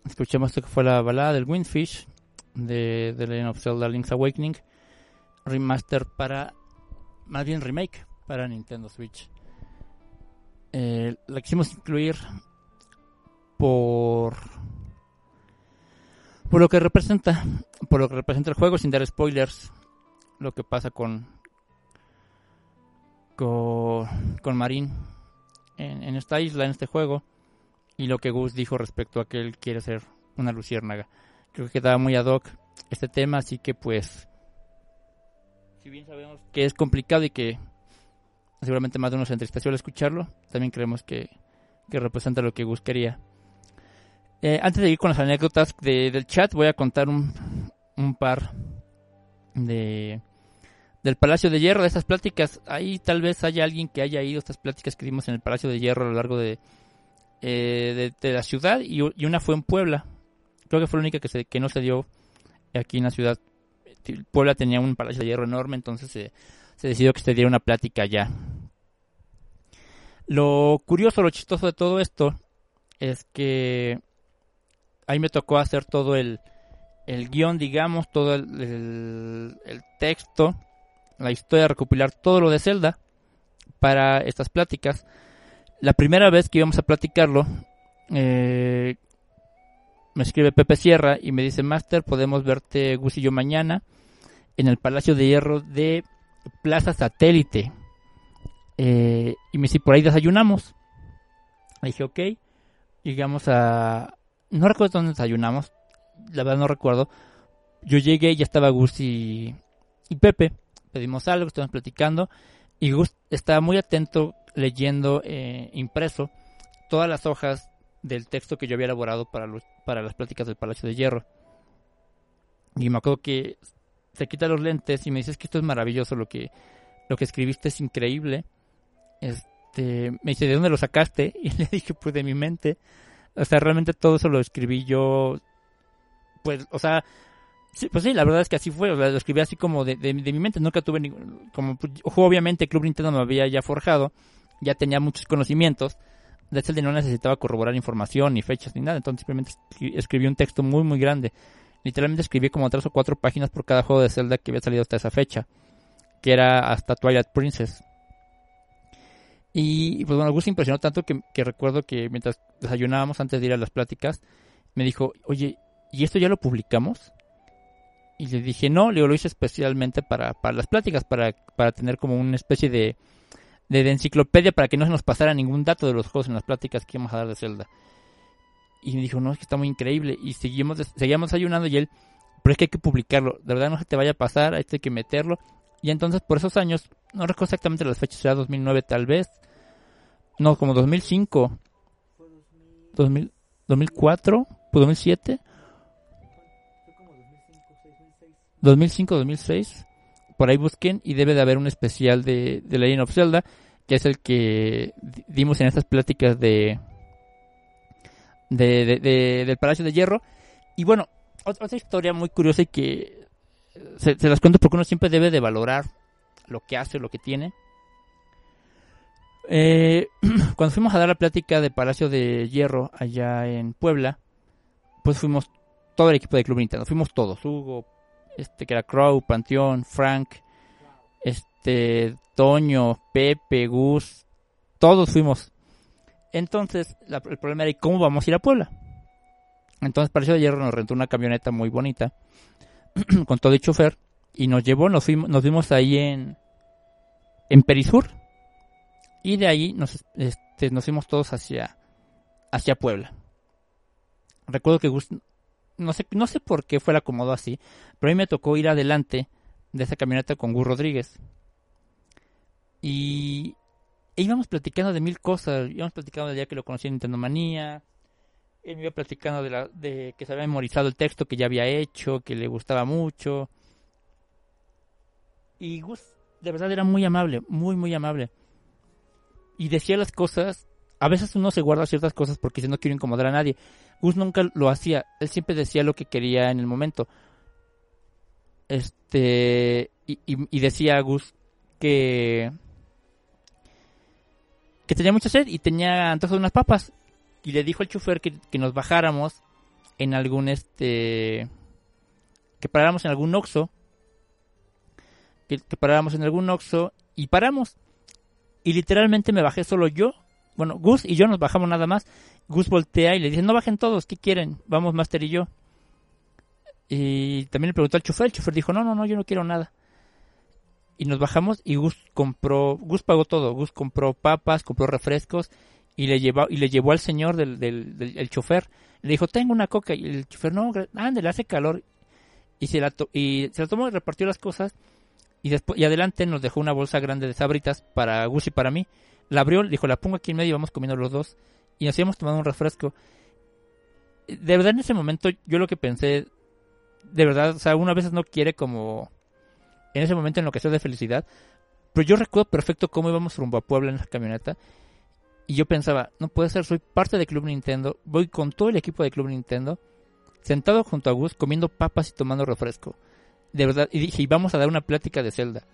Escuchamos esto que fue la balada del Windfish de The Legend of Zelda Link's Awakening, remaster para, más bien remake para Nintendo Switch. Eh, la quisimos incluir por por lo que representa, por lo que representa el juego, sin dar spoilers, lo que pasa con con, con en, en esta isla, en este juego y lo que Gus dijo respecto a que él quiere ser una luciérnaga. Creo que quedaba muy ad hoc este tema, así que pues, si bien sabemos que es complicado y que seguramente más de uno se entristeció al escucharlo, también creemos que, que representa lo que Gus quería. Eh, antes de ir con las anécdotas de- del chat, voy a contar un, un par de del Palacio de Hierro, de estas pláticas. Ahí tal vez haya alguien que haya ido a estas pláticas que dimos en el Palacio de Hierro a lo largo de, eh, de, la ciudad y, una fue en Puebla. Creo que fue la única que, se, que no se dio aquí en la ciudad. Puebla tenía un palacio de hierro enorme, entonces se, se decidió que se diera una plática allá. Lo curioso, lo chistoso de todo esto es que ahí me tocó hacer todo el, el guion, digamos, todo el, el- el texto, la historia, recopilar todo lo de Zelda para estas pláticas. La primera vez que íbamos a platicarlo, eh, me escribe Pepe Sierra y me dice, Master, podemos verte Gus y yo mañana en el Palacio de Hierro de Plaza Satélite. Eh, y me dice, por ahí desayunamos. Le dije, ok. Llegamos a... No recuerdo dónde desayunamos. La verdad no recuerdo. Yo llegué ya estaba Gus y, y Pepe. Pedimos algo, estuvimos platicando. Y Gus estaba muy atento leyendo eh, impreso todas las hojas del texto que yo había elaborado para, los, para las pláticas del Palacio de Hierro. Y me acuerdo que se quita los lentes y me dice "Es que esto es maravilloso, lo que, lo que escribiste es increíble. Este, me dice, ¿de dónde lo sacaste? Y le dije, pues de mi mente. O sea, realmente todo eso lo escribí yo, pues, o sea, pues sí, la verdad es que así fue, o sea, lo escribí así como de, de, de mi mente, nunca tuve ningún, como, pues, obviamente Club Nintendo me había ya forjado, ya tenía muchos conocimientos, de Zelda no necesitaba corroborar información, ni fechas, ni nada, entonces simplemente escri- escribí un texto muy, muy grande. Literalmente escribí como tres o cuatro páginas por cada juego de Zelda que había salido hasta esa fecha, que era hasta Twilight Princess. Y pues bueno, Gus impresionó tanto que, recuerdo que mientras desayunábamos antes de ir a las pláticas, me dijo, oye, ¿y esto ya lo publicamos? Y le dije, no, le lo hice especialmente para, para las pláticas, para, para tener como una especie de, de, de enciclopedia para que no se nos pasara ningún dato de los juegos en las pláticas que íbamos a dar de Zelda. Y me dijo, no, es que está muy increíble. Y seguimos, seguíamos ayunando y él, pero es que hay que publicarlo. De verdad no se te vaya a pasar, hay que meterlo. Y entonces por esos años, no recuerdo exactamente las fechas, era 2009 tal vez. No, como 2005. 2000, 2004, pues 2007. 2005, 2006. Por ahí busquen y debe de haber un especial de, de Legend of Zelda, que es el que di- dimos en estas pláticas de, de, de- de- del Palacio de Hierro. Y bueno, ot- otra historia muy curiosa y que se, se las cuento porque uno siempre debe de valorar lo que hace, lo que tiene. Eh, cuando fuimos a dar la plática de Palacio de Hierro allá en Puebla, pues fuimos todo el equipo de Club Nintendo, fuimos todos, Hugo, este que era Crow, Panteón, Frank, este Toño, Pepe, Gus, todos fuimos. Entonces, el problema era ¿y cómo vamos a ir a Puebla. Entonces, Palacio de Hierro nos rentó una camioneta muy bonita con todo el chofer y nos llevó, nos fuimos, nos vimos ahí en en Perisur y de ahí nos, este, nos fuimos todos hacia hacia Puebla. Recuerdo que Gus, no sé no sé por qué fue el acomodo así, pero a mí me tocó ir adelante de esa camioneta con Gus Rodríguez. Y íbamos platicando de mil cosas, íbamos platicando del día que lo conocí en Nintendo Manía, él me iba platicando de, la, de que se había memorizado el texto que ya había hecho, que le gustaba mucho. Y Gus, de verdad, era muy amable, muy, muy amable. Y decía las cosas, a veces uno se guarda ciertas cosas porque si no quiero incomodar a nadie. Gus nunca lo hacía, él siempre decía lo que quería en el momento. Este, y, y- y decía Gus que que tenía mucha sed y tenía antojo de unas papas. Y le dijo al chofer que, que nos bajáramos en algún este que paráramos en algún oxo que, que paráramos en algún oxo y paramos. Y literalmente me bajé solo yo bueno Gus y yo nos bajamos nada más. Gus voltea y le dice no bajen todos qué quieren vamos Master y yo y también le preguntó al chofer el chofer dijo no no no yo no quiero nada y nos bajamos y Gus compró, Gus pagó todo, Gus compró papas, compró refrescos y le llevó, y le llevó al señor del, del, el chofer, le dijo tengo una coca y el chofer no, ándale, hace calor y se la y se la tomó y repartió las cosas y después y adelante nos dejó una bolsa grande de sabritas para Gus y para mí, la abrió, dijo la pongo aquí en medio y vamos comiendo los dos y nos íbamos tomando un refresco. De verdad en ese momento yo lo que pensé, de verdad, o sea, uno a veces no quiere como en ese momento enloqueció de felicidad. Pero yo recuerdo perfecto cómo íbamos rumbo a Puebla en la camioneta. Y yo pensaba, no puede ser, soy parte de Club Nintendo. Voy con todo el equipo de Club Nintendo. Sentado junto a Gus, comiendo papas y tomando refresco. De verdad, y dije, y vamos a dar una plática de Zelda.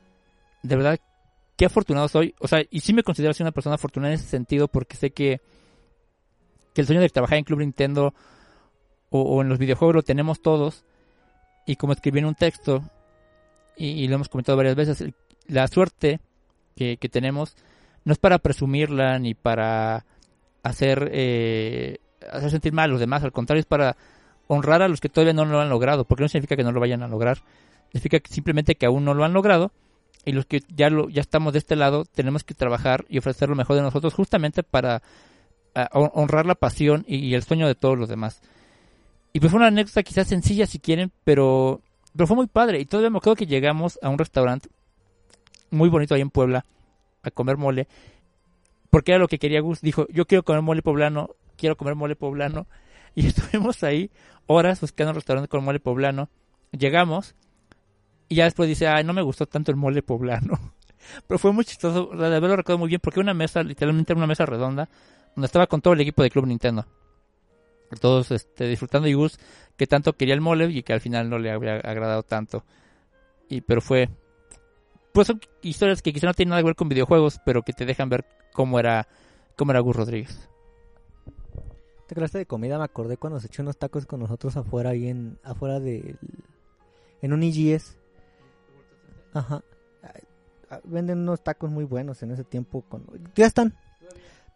De verdad, qué afortunado soy. O sea, y sí me considero así una persona afortunada en ese sentido porque sé que, que el sueño de trabajar en Club Nintendo o, en los videojuegos lo tenemos todos. Y como escribí en un texto, y, lo hemos comentado varias veces, la suerte que, que tenemos no es para presumirla ni para hacer, eh, hacer sentir mal a los demás, al contrario, es para honrar a los que todavía no lo han logrado, porque no significa que no lo vayan a lograr, significa simplemente que aún no lo han logrado y los que ya, lo, ya estamos de este lado tenemos que trabajar y ofrecer lo mejor de nosotros justamente para hon- honrar la pasión y, y el sueño de todos los demás. Y pues fue una anécdota quizás sencilla si quieren, pero pero fue muy padre. Y todavía me acuerdo que llegamos a un restaurante muy bonito ahí en Puebla a comer mole. Porque era lo que quería Gus. Dijo, yo quiero comer mole poblano, quiero comer mole poblano. Y estuvimos ahí horas buscando un restaurante con mole poblano. Llegamos y ya después dice, ay, no me gustó tanto el mole poblano. Pero fue muy chistoso, de verdad lo recuerdo muy bien, porque una mesa, literalmente era una mesa redonda, donde estaba con todo el equipo de Club Nintendo. Todos este, disfrutando y Gus que tanto quería el mole y que al final no le había agradado tanto. Y pero fue pues son historias que quizá no tienen nada que ver con videojuegos, pero que te dejan ver cómo era cómo era Gus Rodríguez. Esta clase de comida me acordé cuando se echó unos tacos con nosotros afuera ahí en afuera del en un IGS. Ajá. Ah, Venden unos tacos muy buenos en ese tiempo ya están.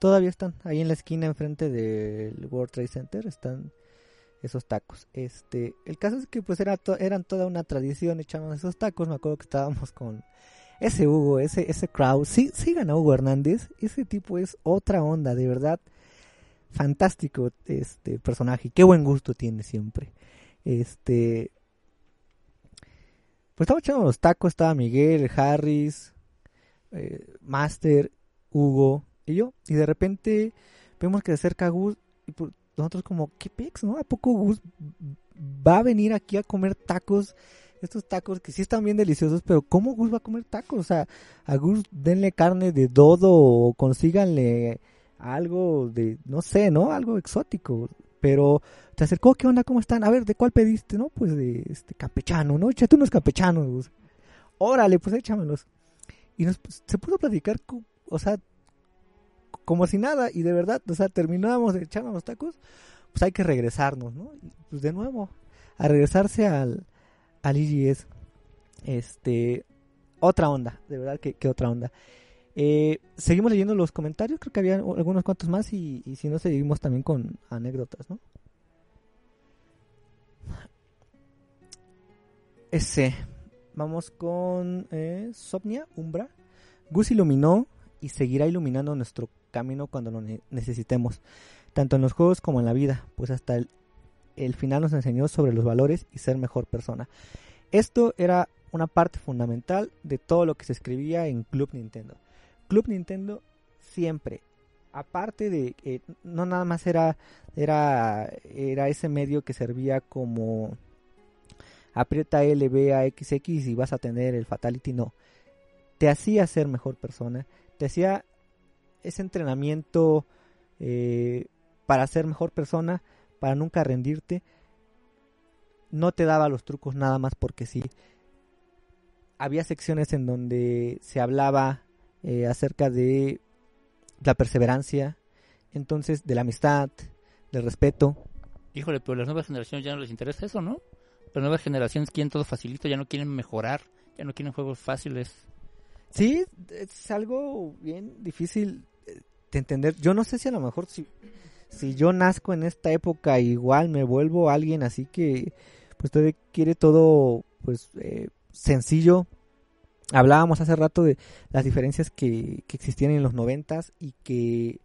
Todavía están ahí en la esquina enfrente del World Trade Center están esos tacos. Este, el caso es que pues era to- eran toda una tradición echarnos esos tacos. Me acuerdo que estábamos con ese Hugo, ese ese crowd. Sí, sigan a Hugo Hernández. Ese tipo es otra onda, de verdad fantástico este personaje. Qué buen gusto tiene siempre. Este. Pues estaba echando los tacos, estaba Miguel, Harris, eh, Master, Hugo y yo. Y de repente vemos que se acerca Gus y nosotros como, ¿qué pex, no? ¿A poco Gus va a venir aquí a comer tacos? Estos tacos que sí están bien deliciosos, pero ¿cómo Gus va a comer tacos? O sea, a Gus denle carne de dodo o consíganle algo de, no sé, ¿no? Algo exótico. Pero te acercó, ¿qué onda? ¿Cómo están? A ver, ¿de cuál pediste? No, pues de este campechano, ¿no? Échate unos campechanos. Gus. Órale, pues échamelos. Y nos, se pudo platicar, co- o sea, como si nada, y de verdad, o sea, terminábamos de echarnos los tacos, pues hay que regresarnos, ¿no? Y, pues de nuevo, a regresarse al, al IGS. Este, otra onda, de verdad que, que otra onda. Eh, seguimos leyendo los comentarios, creo que había algunos cuantos más y, si no seguimos también con anécdotas, ¿no? Ese. Vamos con eh, Sopnia, Umbra. Gus iluminó y seguirá iluminando nuestro camino cuando lo ne- necesitemos, tanto en los juegos como en la vida, pues hasta el final nos enseñó sobre los valores y ser mejor persona. Esto era una parte fundamental de todo lo que se escribía en Club Nintendo. Club Nintendo siempre, aparte de que no nada más era era era ese medio que servía como aprieta L, B, A, X, X y vas a tener el Fatality, no. Te hacía ser mejor persona, te hacía ese entrenamiento eh, para ser mejor persona, para nunca rendirte. No te daba los trucos nada más porque sí. Había secciones en donde se hablaba eh, acerca de la perseverancia, entonces de la amistad, del respeto. Híjole, pero las nuevas generaciones ya no les interesa eso, ¿no? Las nuevas generaciones quieren todo facilito, ya no quieren mejorar, ya no quieren juegos fáciles. Sí, es algo bien difícil eh, de entender. Yo no sé si a lo mejor si, si yo nazco en esta época igual me vuelvo alguien así que pues todavía quiere todo pues eh, sencillo. Hablábamos hace rato de las diferencias que, que existían en los noventas y que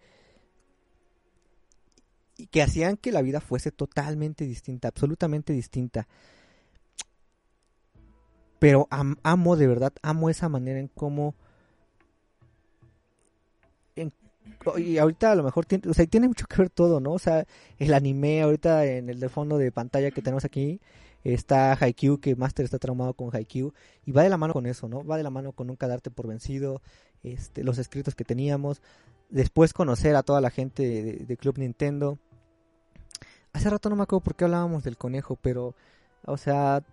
y que hacían que la vida fuese totalmente distinta, absolutamente distinta. Pero am- amo de verdad, amo esa manera en cómo y ahorita a lo mejor tiene, o sea, tiene mucho que ver todo, ¿no? O sea, el anime ahorita en el de fondo de pantalla que tenemos aquí está Haikyuu, que Master está traumado con Haikyuu y va de la mano con eso, ¿no? Va de la mano con nunca darte por vencido, este, los escritos que teníamos, después conocer a toda la gente de, de Club Nintendo. Hace rato no me acuerdo por qué hablábamos del conejo, pero, o sea,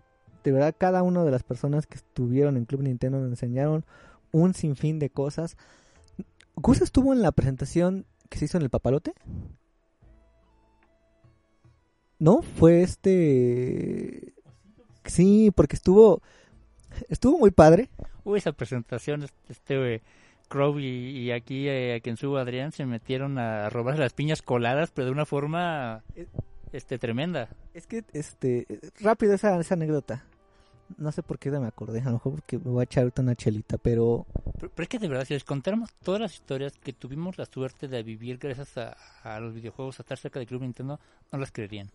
de verdad cada una de las personas que estuvieron en Club Nintendo nos enseñaron un sinfín de cosas. ¿Gus estuvo en la presentación que se hizo en el papalote? ¿No? Fue este... Sí, porque estuvo... Estuvo muy padre. Uy, esa presentación, este eh, Crow y, y aquí eh, a quien subo Adrián se metieron a robar las piñas coladas, pero de una forma Eh. este tremenda. Es que, este... Rápido esa, esa anécdota. No sé por qué me acordé, a lo mejor porque me voy a echar una chelita, pero... Pero, pero es que de verdad, si les contáramos todas las historias que tuvimos la suerte de vivir gracias a, a los videojuegos, a estar cerca del Club Nintendo, no las creerían.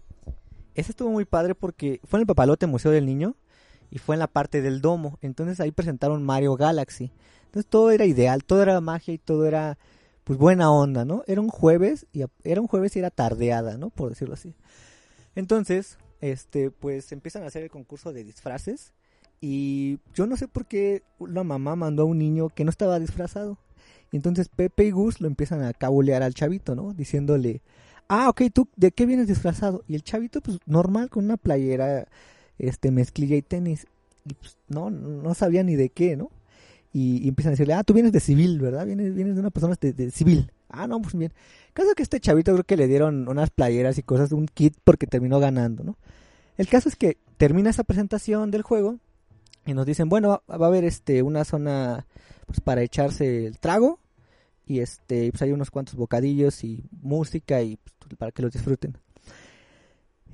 Ese estuvo muy padre porque fue en el Papalote Museo del Niño y fue en la parte del domo. Entonces ahí presentaron Mario Galaxy. Entonces todo era ideal, todo era magia y todo era pues buena onda, ¿no? Era un jueves y era un jueves y era tardeada, ¿no? Por decirlo así. Entonces, este, pues empiezan a hacer el concurso de disfraces y yo no sé por qué la mamá mandó a un niño que no estaba disfrazado. Entonces Pepe y Gus lo empiezan a cabulear al chavito, ¿no? Diciéndole, ah, ok, ¿tú de qué vienes disfrazado? Y el chavito, pues normal, con una playera, este, mezclilla y tenis. Y pues no, no sabía ni de qué, ¿no? Y, empiezan a decirle, ah, tú vienes de civil, ¿verdad? Vienes, vienes de una persona de, de civil. Ah, no, pues bien. Caso que este chavito creo que le dieron unas playeras y cosas, un kit porque terminó ganando, ¿no? El caso es que termina esa presentación del juego y nos dicen, bueno, va, va a haber este una zona pues para echarse el trago y este pues hay unos cuantos bocadillos y música y pues, para que los disfruten.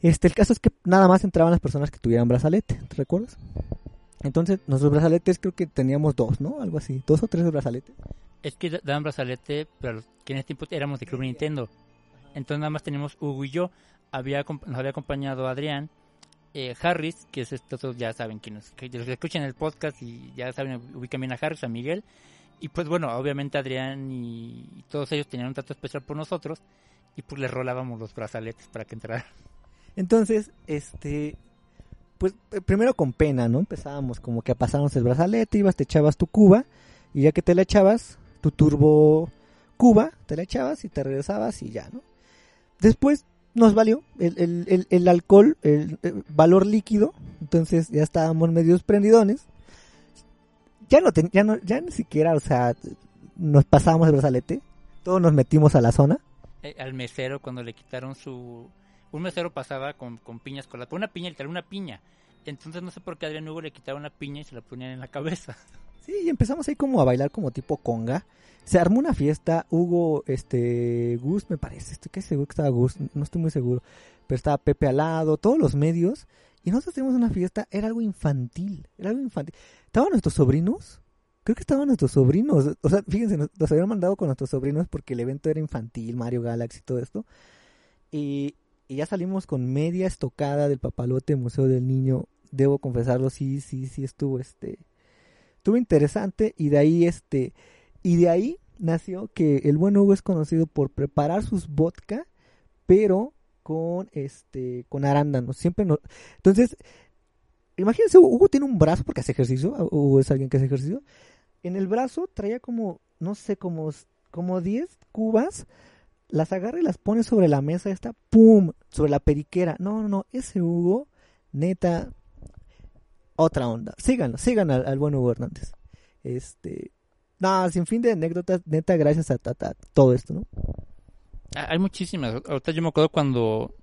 Este, el caso es que nada más entraban las personas que tuvieran brazalete, ¿te recuerdas? Entonces, nuestros brazaletes creo que teníamos dos, ¿no? Algo así, dos o tres brazaletes. Es que daban brazalete, pero que en ese tiempo éramos de Club Nintendo. Entonces nada más teníamos Hugo y yo. Había, nos había acompañado Adrián, eh, Harris, que es esto, todos ya saben quién es, que los que escuchan el podcast y ya saben, ubican bien a Harris, a Miguel. Y pues bueno, obviamente Adrián y, todos ellos tenían un trato especial por nosotros y pues les rolábamos los brazaletes para que entraran. Entonces, este, pues eh, primero con pena, ¿no? Empezábamos como que a pasarnos el brazalete, ibas, te echabas tu cuba, y ya que te la echabas, tu turbo cuba, te la echabas y te regresabas y ya, ¿no? Después nos valió el, el, el, el alcohol, el, el valor líquido, entonces ya estábamos medios prendidones. Ya no, ten- ya no, ya ni siquiera, o sea, nos pasábamos el brazalete, Todos nos metimos a la zona. eh, al mesero cuando le quitaron su... Un mesero pasaba con, con piñas coladas. Una piña, literal, una piña. Entonces no sé por qué a Adrián Hugo le quitaron una piña y se la ponían en la cabeza. Sí, y empezamos ahí como a bailar como tipo conga. Se armó una fiesta, Hugo, este, Gus me parece, estoy casi seguro que estaba Gus, no estoy muy seguro, pero estaba Pepe al lado, todos los medios, y nosotros teníamos una fiesta, era algo infantil, era algo infantil. Estaban nuestros sobrinos, creo que estaban nuestros sobrinos, o sea, fíjense, nos, nos habían mandado con nuestros sobrinos porque el evento era infantil, Mario Galaxy y todo esto, y, y ya salimos con media estocada del papalote Museo del Niño, debo confesarlo, sí, sí, sí estuvo este estuvo interesante. Y de ahí este y de ahí nació que el buen Hugo es conocido por preparar sus vodka pero con este con arándanos. Siempre no entonces imagínense Hugo tiene un brazo porque hace ejercicio Hugo es alguien que hace ejercicio en el brazo traía como no sé como como 10 cubas las agarra y las pone sobre la mesa esta pum sobre la periquera no no no ese Hugo neta otra onda. Síganlo, sigan al, buen Hugo Hernández. Este, no, sin fin de anécdotas, neta, gracias a, a- a todo esto, ¿no? Ah, Hay muchísimas. Ahorita yo me acuerdo cuando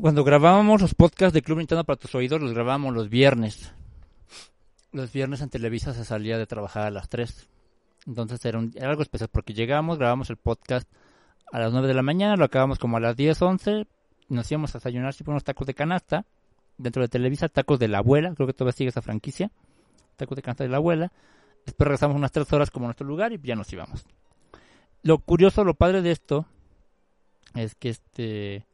cuando grabábamos los podcasts de Club Nintendo para tus oídos, los grabábamos los viernes. Los viernes en Televisa se salía de trabajar a las 3. Entonces era, un- algo especial porque llegábamos, grabábamos el podcast a las 9 de la mañana, lo acabamos como a las 10, 11, nos íbamos a desayunar siempre unos tacos de canasta. Dentro de Televisa, tacos de la abuela, creo que todavía sigue esa franquicia. Tacos de canasta de la abuela. Después regresamos unas 3 horas como a nuestro lugar y ya nos íbamos. Lo curioso, lo padre de esto es que este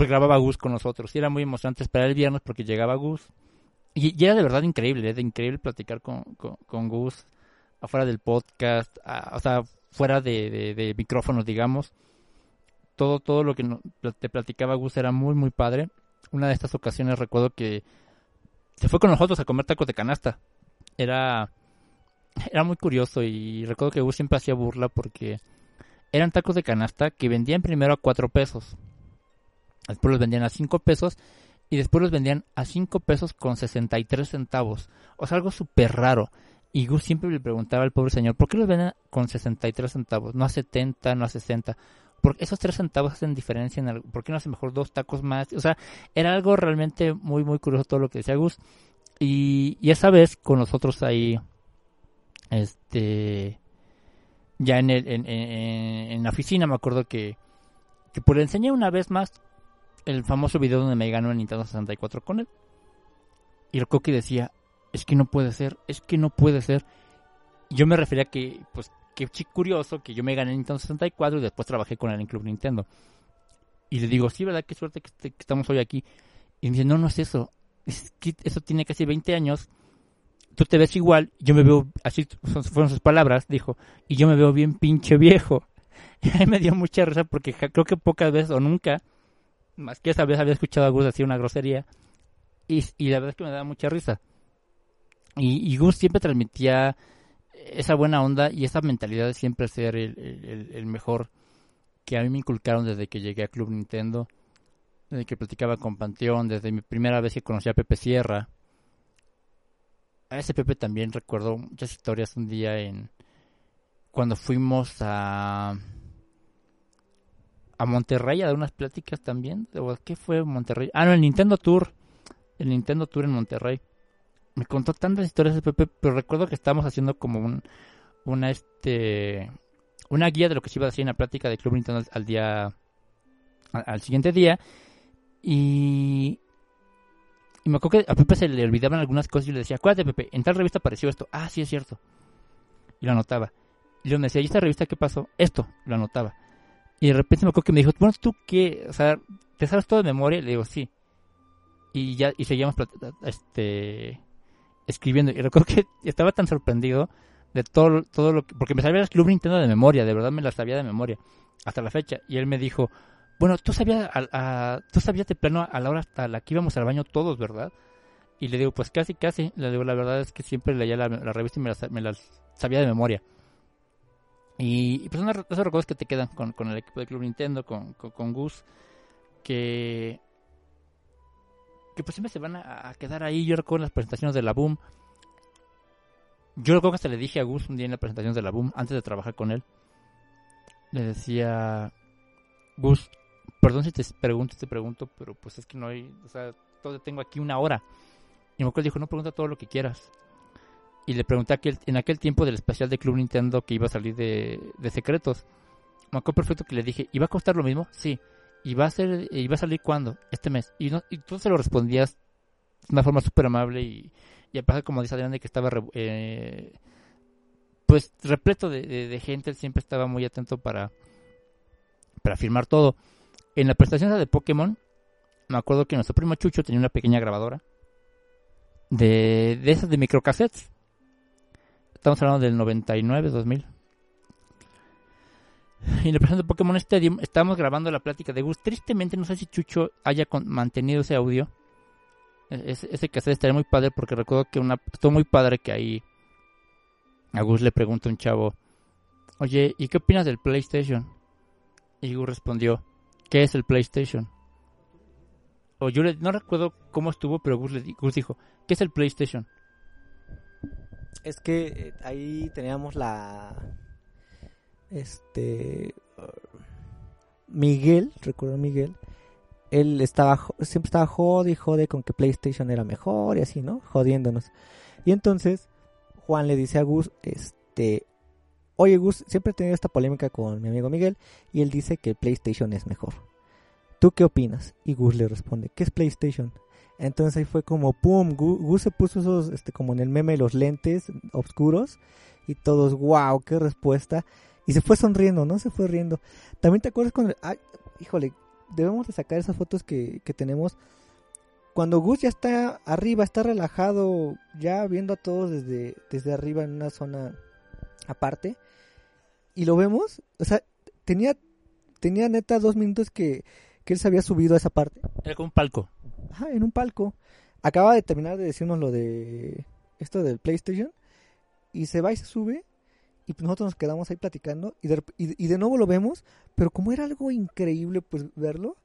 pues grababa Gus con nosotros y era muy emocionante esperar el viernes porque llegaba Gus y, era de verdad increíble, ¿eh? de increíble platicar con, con, Gus afuera del podcast, a- o sea, fuera de, de, micrófonos, digamos. Todo, todo lo que te platicaba Gus era muy, muy padre. Una de estas ocasiones recuerdo que se fue con nosotros a comer tacos de canasta. Era, era muy curioso y recuerdo que Gus siempre hacía burla porque eran tacos de canasta que vendían primero a 4 pesos. Después los vendían a 5 pesos y después los vendían a 5 pesos con 63 centavos. O sea, algo súper raro. Y Gus siempre le preguntaba al pobre señor, ¿por qué los venden con 63 centavos? No a 70, no a 60. Porque esos 3 centavos hacen diferencia en algo. ¿Por qué no hace mejor dos tacos más? O sea, era algo realmente muy, muy curioso todo lo que decía Gus. Y, y esa vez con nosotros ahí, este, ya en, el, en, en- la oficina me acuerdo que, que pues le enseñé una vez más el famoso video donde me ganó el Nintendo 64 con él. Y el Coqui decía, es que no puede ser, es que no puede ser. Yo me refería a que, pues, chi- curioso que yo me gané el Nintendo 64 y después trabajé con él en Club Nintendo. Y le digo, sí, ¿verdad? Qué suerte que, este- que estamos hoy aquí. Y me dice, no, no es eso. Es que eso tiene casi 20 años. Tú te ves igual, yo me veo, así fueron sus palabras, dijo, y yo me veo bien pinche viejo. Y a mí me dio mucha risa porque creo que pocas veces o nunca, más que esa vez había escuchado a Gus decir una grosería. Y, y la verdad es que me daba mucha risa. Y, y Gus siempre transmitía esa buena onda y esa mentalidad de siempre ser el, el- el- mejor que a mí me inculcaron desde que llegué a Club Nintendo, desde que platicaba con Panteón, desde mi primera vez que conocí a Pepe Sierra. A ese Pepe también recuerdo muchas historias un día en cuando fuimos a a Monterrey a dar unas pláticas también. ¿O ¿Qué fue Monterrey? Ah, no, el Nintendo Tour. El Nintendo Tour en Monterrey. Me contó tantas historias de Pepe, pero recuerdo que estábamos haciendo como un, una este una guía de lo que se iba a decir en la plática de Club Nintendo al, día al, al siguiente día y y me acuerdo que a Pepe se le olvidaban algunas cosas y le decía, acuérdate Pepe, en tal revista apareció esto, ah sí es cierto y lo anotaba y le decía, ¿y esta revista qué pasó? Esto, lo anotaba y de repente me acuerdo que me dijo, bueno, ¿tú qué? O sea, ¿te sabes todo de memoria? Le digo, sí y ya y seguíamos este escribiendo y recuerdo que estaba tan sorprendido de todo, todo lo que... Porque me sabía el Club Nintendo de memoria, de verdad me la sabía de memoria, hasta la fecha. Y él me dijo, bueno, tú sabías, tú sabías de plano a la hora hasta la que íbamos al baño todos, ¿verdad? Y le digo, pues casi, casi. Le digo, la verdad es que siempre leía la, la revista y me las, me las sabía de memoria. Y, pues una- esos recuerdos que te quedan con, con el equipo de Club Nintendo, con, con, Gus, que... Que pues siempre se van a, a quedar ahí. Yo recuerdo las presentaciones de la Boom Yo recuerdo que hasta le dije a Gus un día en la presentación de la Boom, antes de trabajar con él, le decía, Gus, perdón si te pregunto, te pregunto, pero pues es que no hay, o sea, todo tengo aquí una hora. Y me acuerdo dijo, no, pregunta todo lo que quieras. Y le pregunté aquel, en aquel tiempo del especial de Club Nintendo que iba a salir de, de secretos. Me acuerdo perfecto que le dije, ¿iba a costar lo mismo? Sí. ¿Y va a, ser, y va a salir cuándo? Este mes. Y, no, y tú se lo respondías de una forma súper amable y, y aparte como dice Adrián de que estaba eh, pues repleto de, de- gente, él siempre estaba muy atento para, para firmar todo. En la presentación de Pokémon, me acuerdo que nuestro primo Chucho tenía una pequeña grabadora de, de esas de microcassettes. Estamos hablando del 99, 2000. Y presentación de Pokémon Stadium estábamos grabando la plática de Gus. Tristemente, no sé si Chucho haya mantenido ese audio. E- Ese, ese cassette estaría muy padre porque recuerdo que una, estuvo muy padre que ahí a Gus le pregunta un chavo, oye, ¿y qué opinas del PlayStation? Y Gus respondió, ¿qué es el PlayStation? O yo le- no recuerdo cómo estuvo, pero Gus, le Gus dijo, ¿qué es el PlayStation? Es que eh, ahí teníamos la. Este. uh, Miguel, recuerdo a Miguel. Él estaba. Siempre estaba jode y jode con que PlayStation era mejor y así, ¿no? Jodiéndonos. Y entonces. Juan le dice a Gus. Este. Oye, Gus, siempre he tenido esta polémica con mi amigo Miguel. Y él dice que PlayStation es mejor. ¿Tú qué opinas? Y Gus le responde: ¿Qué es PlayStation? Entonces ahí fue como pum, Gu- Gus se puso esos, este, como en el meme, los lentes oscuros y todos, wow, qué respuesta. Y se fue sonriendo, ¿no? Se fue riendo. También te acuerdas cuando, ay, híjole, debemos de sacar esas fotos que, que tenemos. Cuando Gus ya está arriba, está relajado, ya viendo a todos desde, desde arriba en una zona aparte. Y lo vemos, o sea, tenía, tenía neta dos minutos que, que él se había subido a esa parte. Era como un palco. En un palco. Acaba de terminar de decirnos lo de esto del PlayStation. Y se va y se sube. Y pues nosotros nos quedamos ahí platicando. Y de nuevo lo vemos. Pero como era algo increíble pues verlo.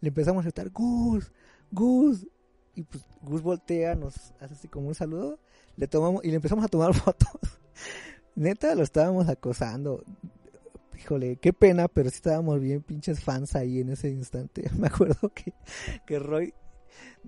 Le empezamos a gritar, Gus, Gus. Y pues Gus voltea, nos hace así como un saludo. Le tomamos y le empezamos a tomar fotos. Neta, lo estábamos acosando. Híjole, qué pena, pero sí estábamos bien pinches fans ahí en ese instante. Me acuerdo que, que Roy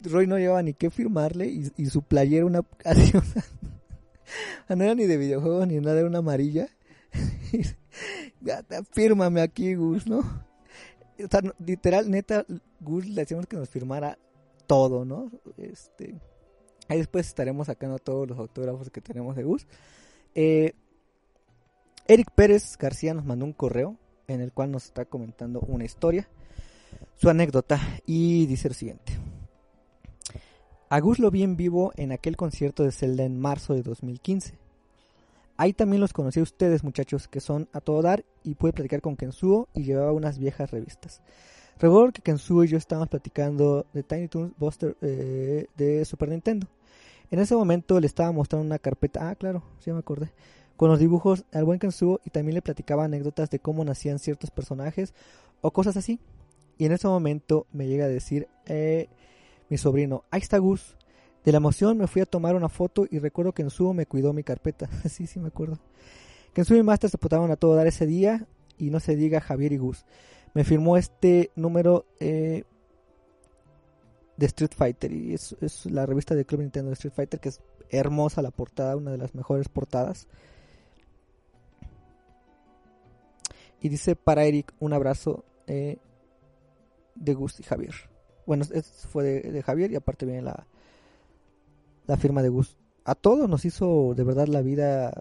Roy no llevaba ni qué firmarle y, y su playera una así, una- no era ni de videojuegos ni nada, era una amarilla. Fírmame aquí, Gus, ¿no? O sea, literal, neta, Gus le hacíamos que nos firmara todo, ¿no? Este, ahí después estaremos sacando todos los autógrafos que tenemos de Gus. Eh, Eric Pérez García nos mandó un correo en el cual nos está comentando una historia, su anécdota, y dice lo siguiente. A Gus lo vi en vivo en aquel concierto de Zelda en marzo de 2015. Ahí también los conocí a ustedes, muchachos, que son a todo dar y pude platicar con Kensuo y llevaba unas viejas revistas. Recuerdo que Kensuo y yo estábamos platicando de Tiny Toons Buster eh, de Super Nintendo. En ese momento le estaba mostrando una carpeta, ah, claro, sí me acordé, con los dibujos al buen Kensuo y también le platicaba anécdotas de cómo nacían ciertos personajes o cosas así. Y en ese momento me llega a decir, eh, mi sobrino, ahí está Gus. De la emoción me fui a tomar una foto y recuerdo que Kensuo me cuidó mi carpeta. sí, sí me acuerdo. Kensuo y Master se portaron a todo dar ese día y no se diga Javier y Gus. Me firmó este número eh, de Street Fighter y es, la revista de Club Nintendo de Street Fighter que es hermosa la portada, una de las mejores portadas. Y dice para Eric un abrazo eh, de Gus y Javier. Bueno, fue de, Javier y aparte viene la, la firma de Gus. A todos nos hizo de verdad la vida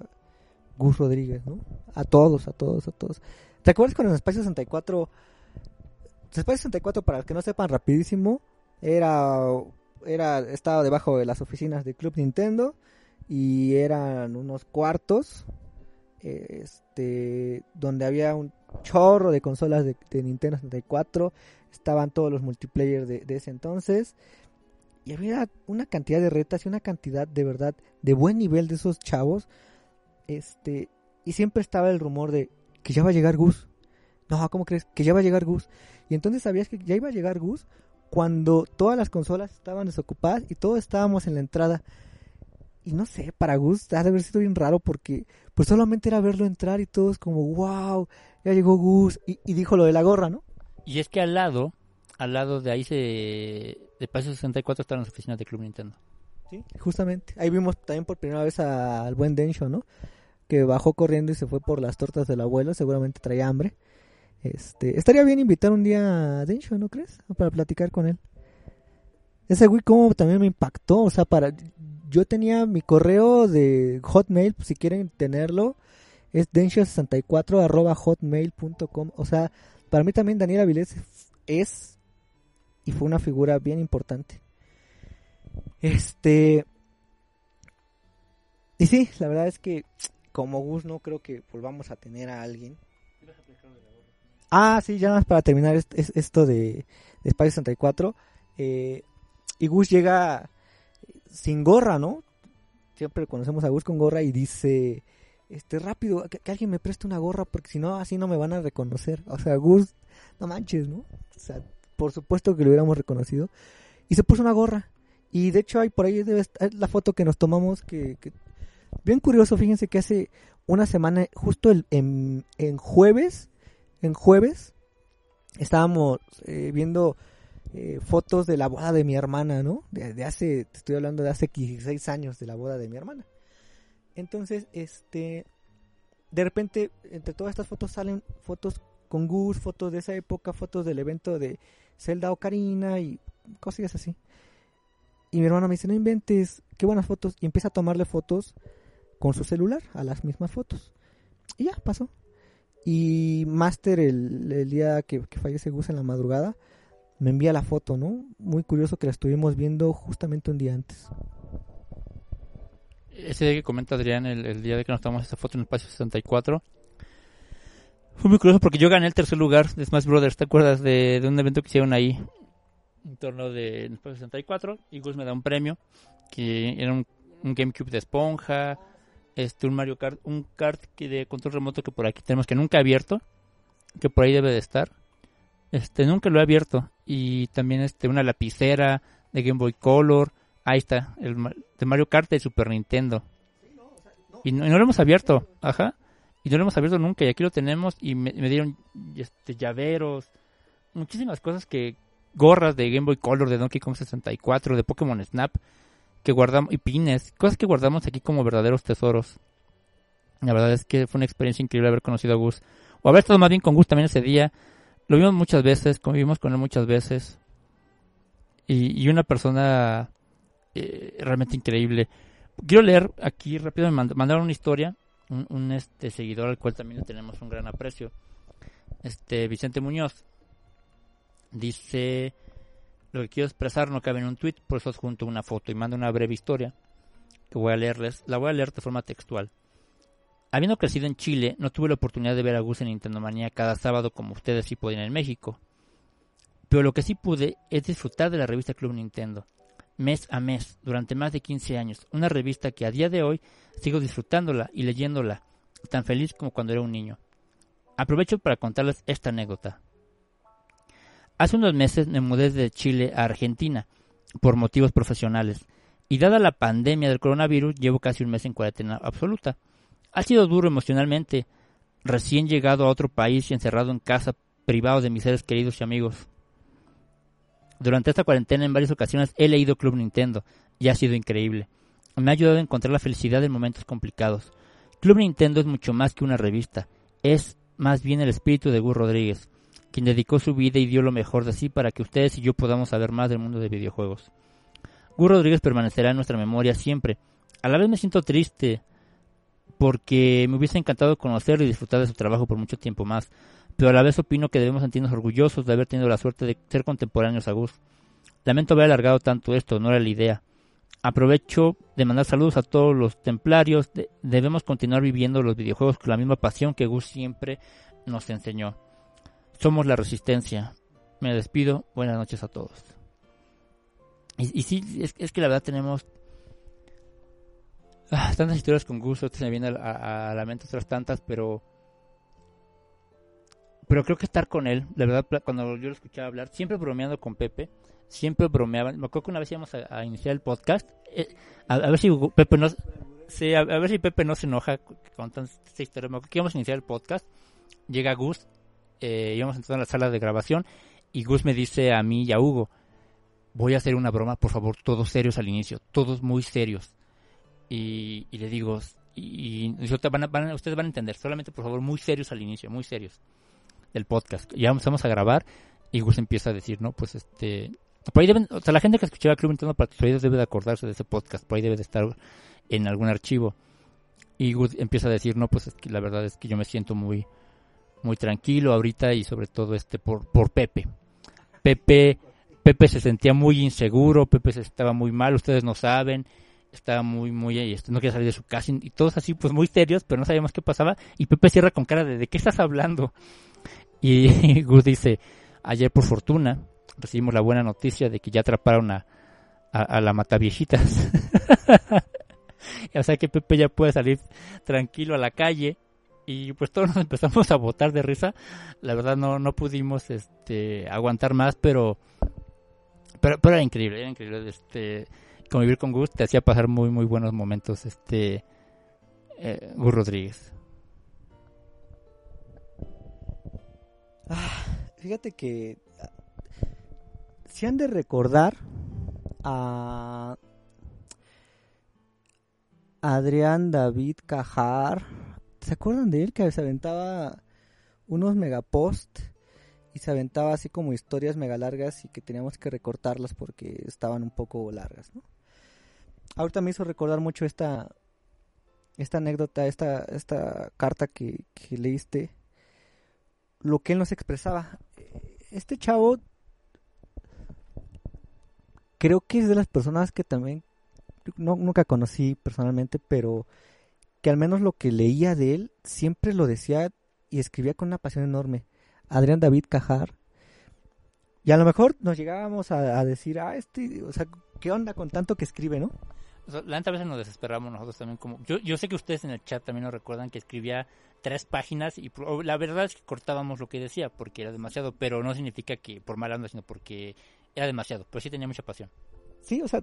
Gus Rodríguez, ¿no? A todos, a todos, a todos. ¿Te acuerdas cuando en Espacio 64? Espacio 64, para los que no sepan, rapidísimo, era, era, estaba debajo de las oficinas de Club Nintendo y eran unos cuartos este donde había un chorro de consolas de, de Nintendo 64 estaban todos los multiplayer de, ese entonces. Y había una cantidad de retas y una cantidad de verdad de buen nivel de esos chavos. Este y siempre estaba el rumor de que ya va a llegar Gus. No cómo crees que ya va a llegar Gus. Y entonces sabías que ya iba a llegar Gus cuando todas las consolas estaban desocupadas y todos estábamos en la entrada y no sé, para Gus ha de haber sido bien raro porque pues solamente era verlo entrar y todos como, wow, ya llegó Gus y, y dijo lo de la gorra, ¿no? Y es que al lado, al lado de ahí se, de Paso 64 están las oficinas de Club Nintendo. Sí, justamente. Ahí vimos también por primera vez al buen Densho, ¿no? Que bajó corriendo y se fue por las tortas del abuelo, seguramente traía hambre. Este, estaría bien invitar un día a Densho, ¿no crees? Para platicar con él. Ese güey como también me impactó, o sea, para yo tenía mi correo de Hotmail, pues, si quieren tenerlo, es densho64 arroba hotmail.com, o sea, para mí también Daniel Avilés es y fue una figura bien importante. Este. Y sí, la verdad es que como Gus no creo que volvamos a tener a alguien. Ah, sí, ya más para terminar est- es- esto de, de Spy 64. eh, y Gus llega sin gorra, ¿no? Siempre conocemos a Gus con gorra y dice, este, rápido, que, alguien me preste una gorra porque si no, así no me van a reconocer. O sea, Gus, no manches, ¿no? O sea, por supuesto que lo hubiéramos reconocido. Y se puso una gorra. Y de hecho hay por ahí debe estar la foto que nos tomamos que, que- bien curioso, fíjense que hace una semana, justo el, en, en jueves, en jueves, estábamos eh, viendo eh, fotos de la boda de mi hermana, ¿no? De, de hace, te estoy hablando de hace 16 años de la boda de mi hermana. Entonces, este, de repente, entre todas estas fotos salen fotos con Gus, fotos de esa época, fotos del evento de Zelda Ocarina y cosillas así. Y mi hermano me dice, no inventes, qué buenas fotos. Y empieza a tomarle fotos con su celular a las mismas fotos. Y ya, pasó. Y Master, el, el día que, que fallece Gus en la madrugada, me envía la foto, ¿no? Muy curioso que la estuvimos viendo justamente un día antes. Ese día que comenta Adrián, el, el día de que nos tomamos esa foto en el espacio 64, fue muy curioso porque yo gané el tercer lugar de Smash Brothers. ¿Te acuerdas de, de un evento que hicieron ahí? Un torneo de en el espacio 64. Y Gus me da un premio que era un, un GameCube de esponja, este un Mario Kart, un kart que de control remoto que por aquí tenemos que nunca he abierto, que por ahí debe de estar. Este nunca lo he abierto y también este una lapicera de Game Boy Color. Ahí está, el de Mario Kart de Super Nintendo. Y no, y no lo hemos abierto, ajá. Y no lo hemos abierto nunca. Y aquí lo tenemos. Y me, me dieron este, llaveros. Muchísimas cosas que. Gorras de Game Boy Color, de Donkey Kong 64, de Pokémon Snap. Que guardamos. Y pines. Cosas que guardamos aquí como verdaderos tesoros. La verdad es que fue una experiencia increíble haber conocido a Gus. O haber estado más bien con Gus también ese día. Lo vimos muchas veces. Convivimos con él muchas veces. Y, y una persona eh, realmente increíble. Quiero leer aquí rápido, me mand- mandaron una historia, un, un, este seguidor al cual también le tenemos un gran aprecio. Este Vicente Muñoz dice lo que quiero expresar no cabe en un tweet, por eso junto una foto y manda una breve historia que voy a leerles. La voy a leer de forma textual. Habiendo crecido en Chile, no tuve la oportunidad de ver a Gus en Nintendo Manía cada sábado como ustedes sí podían en México. Pero lo que sí pude es disfrutar de la revista Club Nintendo mes a mes durante más de 15 años. Una revista que a día de hoy sigo disfrutándola y leyéndola, tan feliz como cuando era un niño. Aprovecho para contarles esta anécdota. Hace unos meses me mudé de Chile a Argentina por motivos profesionales y dada la pandemia del coronavirus llevo casi un mes en cuarentena absoluta. Ha sido duro emocionalmente, recién llegado a otro país y encerrado en casa, privado de mis seres queridos y amigos. Durante esta cuarentena en varias ocasiones he leído Club Nintendo y ha sido increíble. Me ha ayudado a encontrar la felicidad en momentos complicados. Club Nintendo es mucho más que una revista, es más bien el espíritu de Gus Rodríguez, quien dedicó su vida y dio lo mejor de sí para que ustedes y yo podamos saber más del mundo de videojuegos. Gus Rodríguez permanecerá en nuestra memoria siempre. A la vez me siento triste porque me hubiese encantado conocerlo y disfrutar de su trabajo por mucho tiempo más, pero a la vez opino que debemos sentirnos orgullosos de haber tenido la suerte de ser contemporáneos a Gus. Lamento haber alargado tanto esto, no era la idea. Aprovecho de mandar saludos a todos los templarios. De- debemos continuar viviendo los videojuegos con la misma pasión que Gus siempre nos enseñó. Somos la resistencia. Me despido. Buenas noches a todos. Y, sí, es, que la verdad tenemos ah, tantas historias con Gus. Se me vienen a, a- a la mente otras tantas, pero pero creo que estar con él, la verdad, cuando yo lo escuchaba hablar, siempre bromeando con Pepe, siempre bromeaban. Me acuerdo que una vez íbamos a, a iniciar el podcast, eh, a, a ver si Pepe no, sí, a, a ver si Pepe no se enoja con tanta historia. Me acuerdo que íbamos a iniciar el podcast, llega Gus, eh, íbamos entrando en la sala de grabación y Gus me dice a mí y a Hugo, voy a hacer una broma, por favor, todos serios al inicio, todos muy serios. Y, y le digo, y, y van a- van a- ustedes van a entender, solamente por favor, muy serios al inicio, muy serios del podcast. Ya empezamos a grabar y Gus empieza a decir, ¿no? Pues este... Por ahí deben, o sea, la gente que escuchaba Club Nintendo para tus oídos debe de acordarse de ese podcast, por ahí debe de estar en algún archivo. Y Gus empieza a decir, no, pues es que la verdad es que yo me siento muy, muy tranquilo ahorita y sobre todo este por, por Pepe. Pepe, Pepe se sentía muy inseguro, Pepe se estaba muy mal, ustedes no saben, estaba muy, muy, este, no quería salir de su casa y todos así pues muy serios, pero no sabíamos qué pasaba y Pepe cierra con cara de ¿de qué estás hablando? Y Gus dice, ayer por fortuna recibimos la buena noticia de que ya atraparon a, a, a la mataviejitas. o sea que Pepe ya puede salir tranquilo a la calle y pues todos nos empezamos a botar de risa. La verdad no, no pudimos este aguantar más, pero pero, pero era increíble, era increíble este convivir con Gus, te hacía pasar muy muy buenos momentos este eh, Gus Rodríguez. Fíjate que ah, si han de recordar a Adrián David Cajar, ¿se acuerdan de él que se aventaba unos megapost y se aventaba así como historias mega largas y que teníamos que recortarlas porque estaban un poco largas. Ahorita me hizo recordar mucho esta esta anécdota, esta esta carta que, que leíste lo que él nos expresaba. Este chavo creo que es de las personas que también no, nunca conocí personalmente, pero que al menos lo que leía de él siempre lo decía y escribía con una pasión enorme. Adrián David Cajar. Y a lo mejor nos llegábamos a, decir, ah, este, o sea, ¿qué onda con tanto que escribe, no? O sea, la a veces nos desesperamos nosotros también como yo, yo sé que ustedes en el chat también nos recuerdan que escribía tres páginas y la verdad es que cortábamos lo que decía porque era demasiado, pero no significa que por mal onda, sino porque era demasiado, pero sí tenía mucha pasión. Sí, o sea,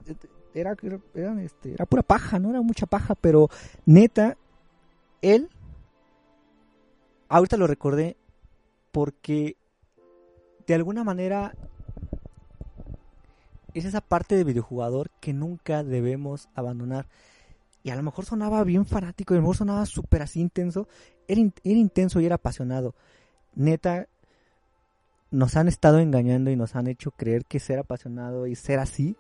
era, era, era, este, era pura paja, ¿no? Era mucha paja, pero neta, él, ahorita lo recordé porque de alguna manera es esa parte de videojugador que nunca debemos abandonar. Y a lo mejor sonaba bien fanático, y a lo mejor sonaba súper así intenso. Era, in- era intenso y era apasionado. Neta, nos han estado engañando y nos han hecho creer que ser apasionado y ser así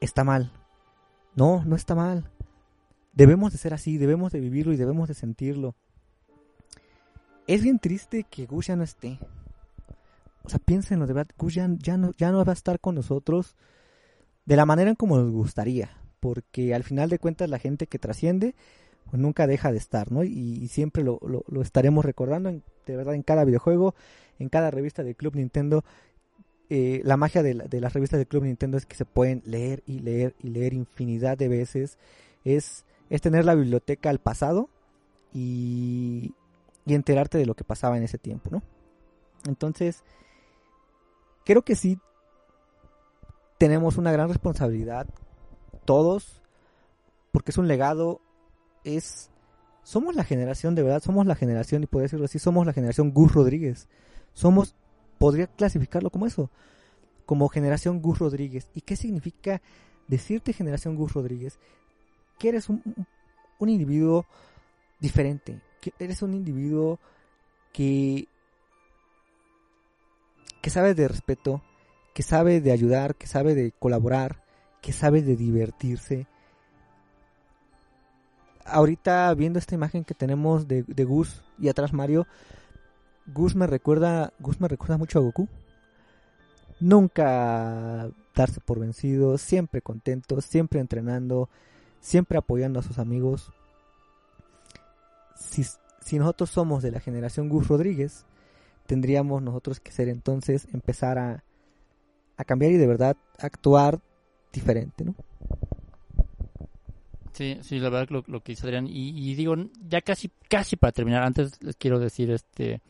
está mal. No, no está mal. Debemos de ser así, debemos de vivirlo y debemos de sentirlo. Es bien triste que Gus ya no esté. O sea, piénsenlo, de verdad, Gus ya, ya no, ya no va a estar con nosotros de la manera en como nos gustaría. Porque al final de cuentas la gente que trasciende pues nunca deja de estar, ¿no? Y, y siempre lo, estaremos recordando, en- de verdad, en cada videojuego, en cada revista del Club Nintendo. Eh, la magia de, la- de las revistas del Club Nintendo es que se pueden leer y leer y leer infinidad de veces. Es, es tener la biblioteca al pasado y, y enterarte de lo que pasaba en ese tiempo, ¿no? Entonces, creo que sí tenemos una gran responsabilidad, todos, porque es un legado, es... Somos la generación, de verdad, somos la generación, y podría decirlo así, somos la generación Gus Rodríguez. Somos, podría clasificarlo como eso, como generación Gus Rodríguez. ¿Y qué significa decirte generación Gus Rodríguez? Que eres un, un- individuo diferente, que eres un individuo que, que sabe de respeto, que sabe de ayudar, que sabe de colaborar, que sabe de divertirse. Ahorita viendo esta imagen que tenemos de, de Gus y atrás Mario, Gus me recuerda, Gus me recuerda mucho a Goku. Nunca darse por vencido, siempre contento, siempre entrenando, siempre apoyando a sus amigos. Si, si nosotros somos de la generación Gus Rodríguez, tendríamos nosotros que ser entonces empezar a, a cambiar y de verdad actuar diferente, ¿no? Sí, sí, la verdad lo, lo que dice Adrián. Y, digo, ya casi, casi para terminar, antes les quiero decir, este,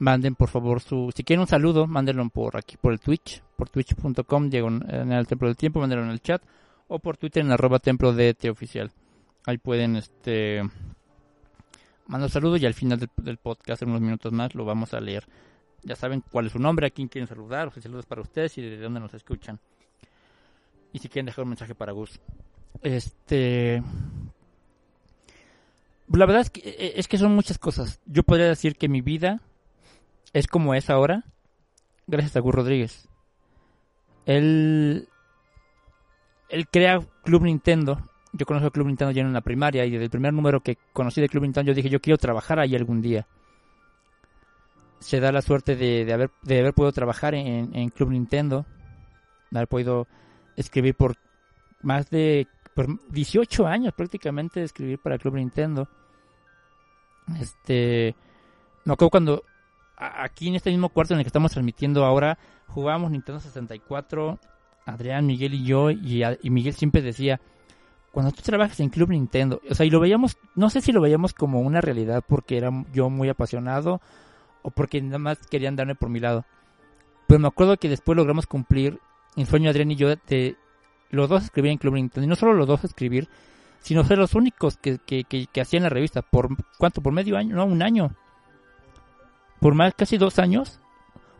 manden por favor su, si quieren un saludo, mándenlo por aquí, por el Twitch, por twitch.com, en el Templo del Tiempo, mándenlo en el chat, o por Twitter en arroba templo de oficial. Ahí pueden, este, mandar saludos y al final del, podcast, en unos minutos más, lo vamos a leer. Ya saben cuál es su nombre, a quién quieren saludar, saludos para ustedes y de dónde nos escuchan. Y si quieren dejar un mensaje para Gus. Este, la verdad es que, es que son muchas cosas. Yo podría decir que mi vida es como es ahora gracias a Gus Rodríguez. Él, él crea Club Nintendo. Yo conozco Club Nintendo ya en la primaria y desde el primer número que conocí de Club Nintendo yo dije yo quiero trabajar ahí algún día. Se da la suerte de, de haber, de haber podido trabajar en, en Club Nintendo, de haber podido escribir por más de por 18 años prácticamente de escribir para Club Nintendo. Este, me acuerdo cuando aquí en este mismo cuarto en el que estamos transmitiendo ahora jugábamos Nintendo 64, Adrián, Miguel y yo, y, Miguel siempre decía, cuando tú trabajas en Club Nintendo, o sea, y lo veíamos, no sé si lo veíamos como una realidad porque era yo muy apasionado o porque nada más querían darme por mi lado. Pero me acuerdo que después logramos cumplir el sueño Adrián y yo de los dos escribían Club Nintendo. Y no solo los dos escribir, sino ser los únicos que, que, que, hacían la revista. ¿Por cuánto? ¿Por medio año? No, un año. Por más, casi dos años.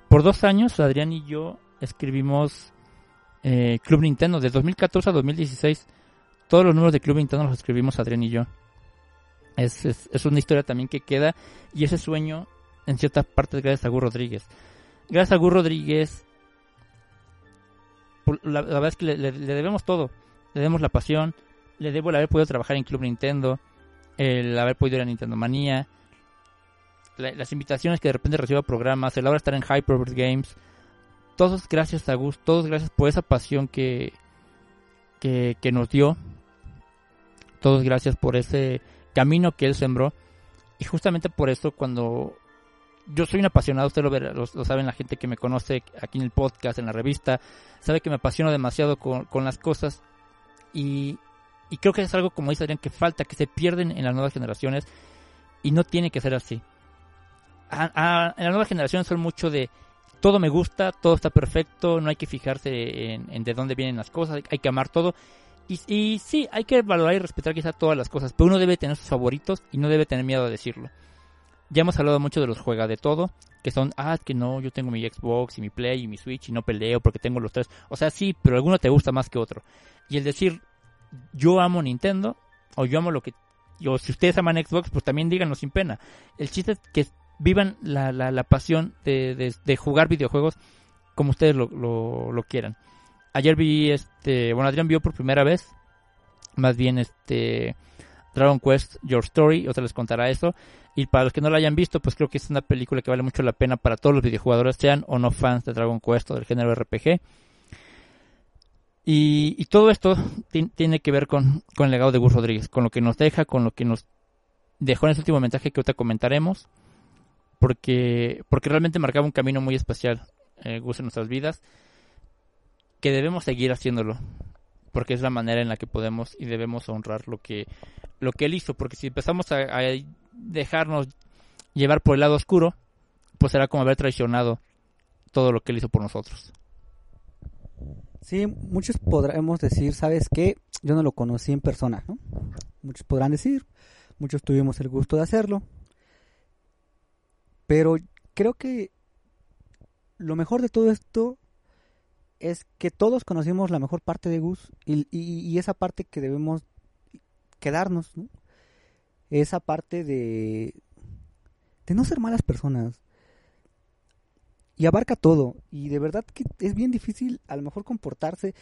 Por dos años, Adrián y yo escribimos eh, Club Nintendo. De 2014 a 2016, todos los números de Club Nintendo los escribimos Adrián y yo. Es, es, una historia también que queda. Y ese sueño, en cierta parte, gracias a Gur Rodríguez. Gracias a Gur Rodríguez, la, verdad es que le, debemos todo. Le debemos la pasión, le debo el haber podido trabajar en Club Nintendo, el haber podido ir a Nintendo Manía, las invitaciones que de repente recibo a programas, el ahora estar en Hyperverse Games. Todos gracias a Gus, todos gracias por esa pasión que, que, que nos dio. Todos gracias por ese camino que él sembró. Y justamente por eso cuando yo soy un apasionado, usted lo, lo, lo, saben la gente que me conoce aquí en el podcast, en la revista, sabe que me apasiono demasiado con, con las cosas y, y, creo que es algo, como dice Adrián, que falta, que se pierden en las nuevas generaciones y no tiene que ser así. A, a, en las nuevas generaciones son mucho de todo me gusta, todo está perfecto, no hay que fijarse en, en de dónde vienen las cosas, hay que amar todo. Y, y sí, hay que valorar y respetar quizá todas las cosas, pero uno debe tener sus favoritos y no debe tener miedo a decirlo. Ya hemos hablado mucho de los juega de todo, que son, ah, que no, yo tengo mi Xbox y mi Play y mi Switch y no peleo porque tengo los tres. O sea, sí, pero alguno te gusta más que otro. Y el decir, yo amo Nintendo, o yo amo lo que, o si ustedes aman Xbox, pues también díganlo sin pena. El chiste es que vivan la, la, la pasión de, de, jugar videojuegos como ustedes lo, lo, quieran. Ayer vi, este, bueno, Adrián vio por primera vez, más bien, este, Dragon Quest Your Story, o se les contará eso. Y para los que no la hayan visto, pues creo que es una película que vale mucho la pena para todos los videojugadores, sean o no fans de Dragon Quest o del género RPG. Y, y todo esto tiene que ver con, con, el legado de Gus Rodríguez, con lo que nos deja, con lo que nos dejó en ese último mensaje que ahorita comentaremos, porque, porque realmente marcaba un camino muy especial, eh, Gus en nuestras vidas, que debemos seguir haciéndolo, porque es la manera en la que podemos y debemos honrar lo que, lo que él hizo, porque si empezamos a, a dejarnos llevar por el lado oscuro, pues será como haber traicionado todo lo que él hizo por nosotros. Sí, muchos podremos decir, ¿sabes qué? Yo no lo conocí en persona. Muchos podrán decir, muchos tuvimos el gusto de hacerlo, pero creo que lo mejor de todo esto es que todos conocimos la mejor parte de Gus y, y, y esa parte que debemos quedarnos, ¿no? Esa parte de, de no ser malas personas. Y abarca todo. Y de verdad que es bien difícil a lo mejor comportarse.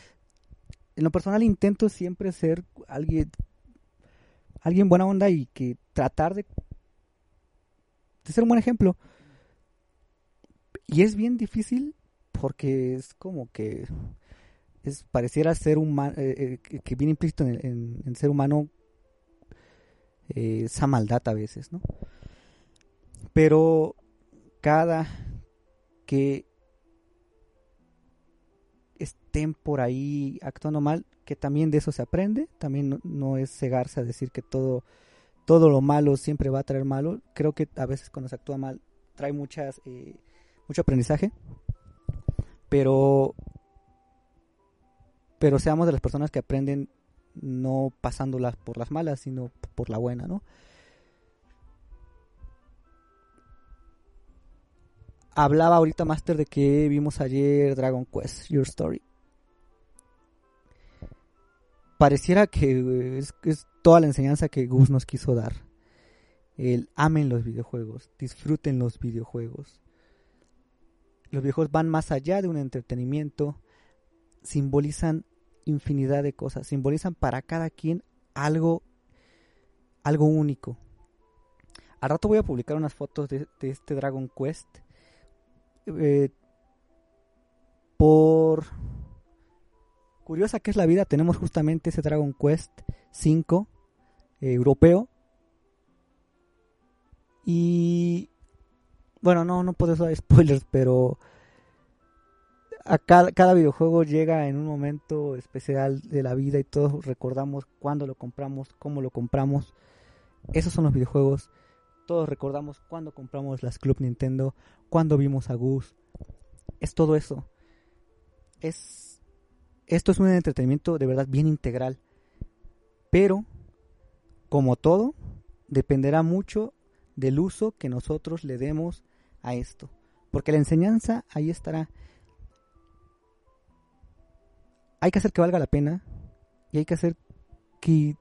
En lo personal intento siempre ser alguien, alguien buena onda y que tratar de, de ser un buen ejemplo. Y es bien difícil porque es como que es pareciera ser humano, eh, eh, que viene implícito en, en, en, ser humano eh, esa maldad a veces, ¿no? Pero cada que estén por ahí actuando mal, que también de eso se aprende, también no, no, es cegarse a decir que todo, todo lo malo siempre va a traer malo, creo que a veces cuando se actúa mal trae muchas, eh, mucho aprendizaje, pero, pero seamos de las personas que aprenden no pasándolas por las malas, sino por la buena, ¿no? Hablaba ahorita Master de que vimos ayer Dragon Quest, Your Story. Pareciera que es, toda la enseñanza que Gus nos quiso dar. El amen los videojuegos, disfruten los videojuegos. Los videojuegos van más allá de un entretenimiento, simbolizan infinidad de cosas, simbolizan para cada quien algo, algo único. Al rato voy a publicar unas fotos de, de este Dragon Quest. Eh, por curiosa que es la vida, tenemos justamente ese Dragon Quest 5 eh, europeo. Y bueno, no, no puedo dar spoilers, pero a cada, cada, videojuego llega en un momento especial de la vida y todos recordamos cuándo lo compramos, cómo lo compramos. Esos son los videojuegos. Todos recordamos cuándo compramos las Club Nintendo, cuándo vimos a Gus. Es todo eso. Es esto es un entretenimiento de verdad bien integral. Pero como todo, dependerá mucho del uso que nosotros le demos a esto. Porque la enseñanza ahí estará. Hay que hacer que valga la pena. Y hay que hacer que...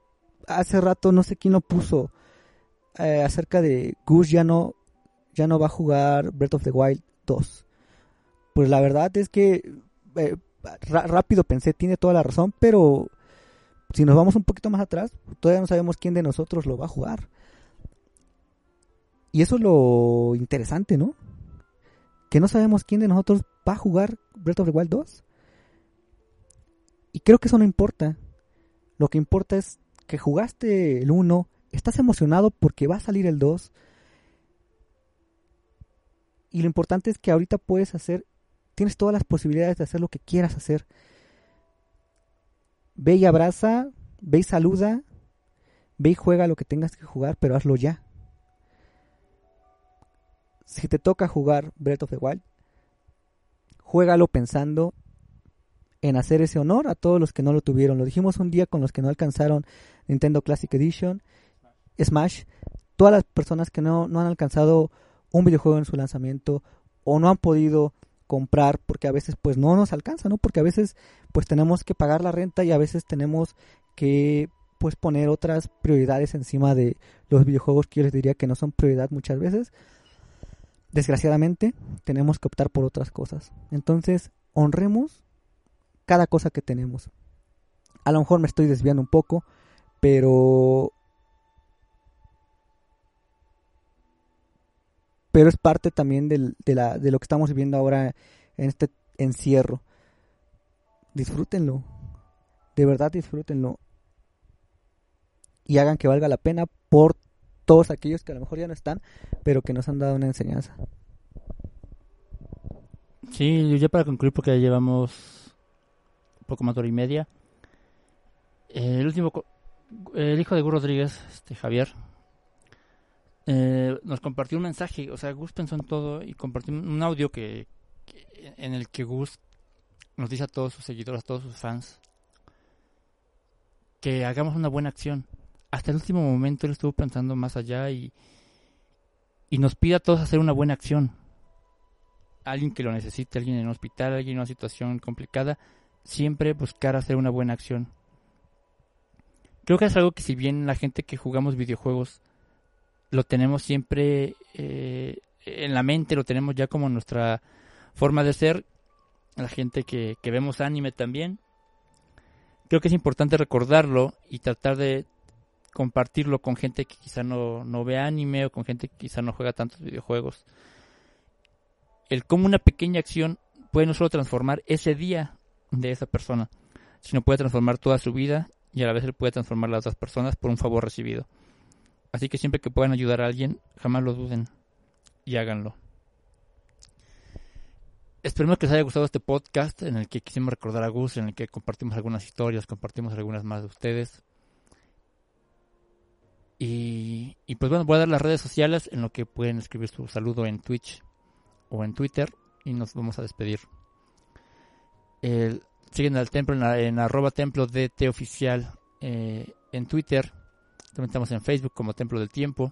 Hace rato no sé quién lo puso. Eh, acerca de Gus ya no, ya no va a jugar Breath of the Wild 2. Pues la verdad es que... Eh, rápido pensé, tiene toda la razón. Pero si nos vamos un poquito más atrás, todavía no sabemos quién de nosotros lo va a jugar. Y eso es lo interesante, ¿no? Que no sabemos quién de nosotros va a jugar Breath of the Wild 2. Y creo que eso no importa. Lo que importa es que jugaste el 1, estás emocionado porque va a salir el 2. Y lo importante es que ahorita puedes hacer, tienes todas las posibilidades de hacer lo que quieras hacer. Ve y abraza, ve y saluda, ve y juega lo que tengas que jugar, pero hazlo ya si te toca jugar Breath of the Wild, juégalo pensando en hacer ese honor a todos los que no lo tuvieron. Lo dijimos un día con los que no alcanzaron Nintendo Classic Edition, Smash, todas las personas que no, no han alcanzado un videojuego en su lanzamiento o no han podido comprar porque a veces pues no nos alcanza, ¿no? Porque a veces pues tenemos que pagar la renta y a veces tenemos que pues poner otras prioridades encima de los videojuegos que yo les diría que no son prioridad muchas veces desgraciadamente tenemos que optar por otras cosas. Entonces, honremos cada cosa que tenemos. A lo mejor me estoy desviando un poco, pero pero es parte también del, de, la, de lo que estamos viviendo ahora en este encierro. Disfrútenlo, de verdad disfrútenlo y hagan que valga la pena por todos aquellos que a lo mejor ya no están, pero que nos han dado una enseñanza. Sí, ya para concluir, porque ya llevamos poco más de hora y media. el último, el hijo de Gus Rodríguez, este Javier, eh, nos compartió un mensaje. O sea, Gus pensó en todo y compartió un audio que, que, en el que Gus nos dice a todos sus seguidores, a todos sus fans, que hagamos una buena acción hasta el último momento él estuvo pensando más allá y, y nos pide a todos hacer una buena acción. Alguien que lo necesite, alguien en un hospital, alguien en una situación complicada, siempre buscar hacer una buena acción. Creo que es algo que si bien la gente que jugamos videojuegos lo tenemos siempre eh, en la mente, lo tenemos ya como nuestra forma de ser, la gente que, vemos anime también, creo que es importante recordarlo y tratar de compartirlo con gente que quizá no, no ve anime o con gente que quizá no juega tantos videojuegos. El cómo una pequeña acción puede no solo transformar ese día de esa persona, sino puede transformar toda su vida y a la vez él puede transformar a las otras personas por un favor recibido. Así que siempre que puedan ayudar a alguien, jamás lo duden y háganlo. Esperemos que les haya gustado este podcast en el que quisimos recordar a Gus, en el que compartimos algunas historias, compartimos algunas más de ustedes. Y, y pues bueno, voy a dar las redes sociales en lo que pueden escribir su saludo en Twitch o en Twitter y nos vamos a despedir. El, siguen al templo en, en arroba templo DT oficial eh, en Twitter. También estamos en Facebook como Templo del Tiempo.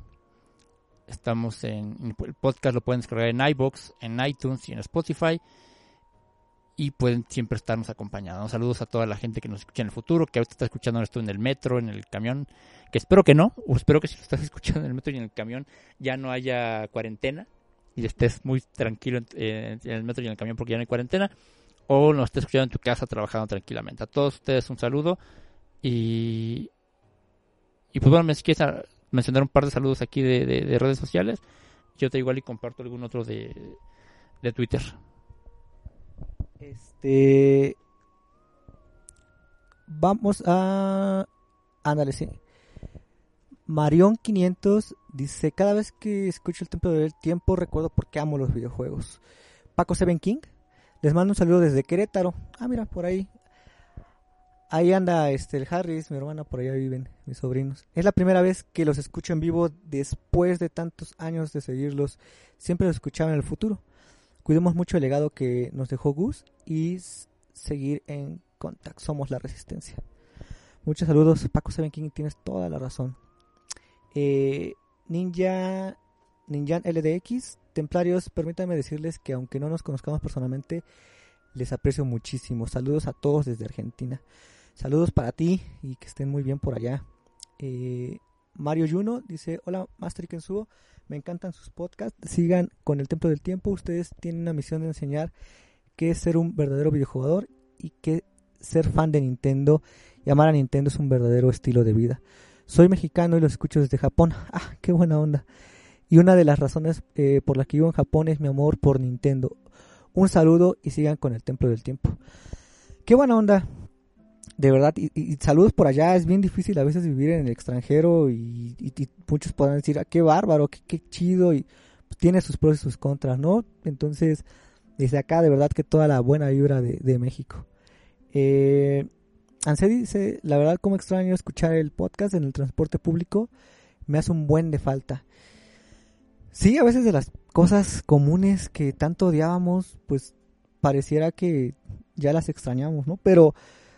Estamos en, el podcast, lo pueden descargar en iBox, en iTunes y en Spotify. Y pueden siempre estarnos acompañando. Saludos a toda la gente que nos escucha en el futuro, que ahorita está escuchando esto en el metro, en el camión. Que espero que no, o espero que si lo estás escuchando en el metro y en el camión ya no haya cuarentena y estés muy tranquilo en el metro y en el camión porque ya no hay cuarentena. O nos estés escuchando en tu casa trabajando tranquilamente. A todos ustedes un saludo. Y, y pues bueno, me si quieres mencionar un par de saludos aquí de, de- de redes sociales. Yo te igual y comparto algún otro de, de Twitter. Este. Vamos a. Ándale, sí. Marión 500 dice: Cada vez que escucho el templo del tiempo, recuerdo por qué amo los videojuegos. Paco Seven King, les mando un saludo desde Querétaro. Ah, mira, por ahí. Ahí anda este, el Harris, mi hermana, por allá viven mis sobrinos. Es la primera vez que los escucho en vivo después de tantos años de seguirlos. Siempre los escuchaba en el futuro. Cuidemos mucho el legado que nos dejó Gus y seguir en contacto. Somos la resistencia. Muchos saludos, Paco Seven King, tienes toda la razón. Eh, Ninja, Ninjan LDX, Templarios, permítanme decirles que aunque no nos conozcamos personalmente, les aprecio muchísimo. Saludos a todos desde Argentina. Saludos para ti y que estén muy bien por allá. Eh, Mario Juno dice, hola Master Kensuo, me encantan sus podcasts, sigan con el Templo del Tiempo, ustedes tienen una misión de enseñar qué es ser un verdadero videojugador y que ser fan de Nintendo y amar a Nintendo es un verdadero estilo de vida. Soy mexicano y los escucho desde Japón. Ah, qué buena onda. Y una de las razones eh, por las que vivo en Japón es mi amor por Nintendo. Un saludo y sigan con el Templo del Tiempo. Qué buena onda. De verdad, y, saludos por allá. Es bien difícil a veces vivir en el extranjero y, muchos podrán decir, ah, qué bárbaro, qué, qué chido. Y tiene sus pros y sus contras, ¿no? Entonces, desde acá, de verdad que toda la buena vibra de, de México. Eh, Ansedi dice, la verdad como extraño escuchar el podcast en el transporte público, me hace un buen de falta. Sí, a veces de las cosas comunes que tanto odiábamos, pues pareciera que ya las extrañamos, ¿no? Pero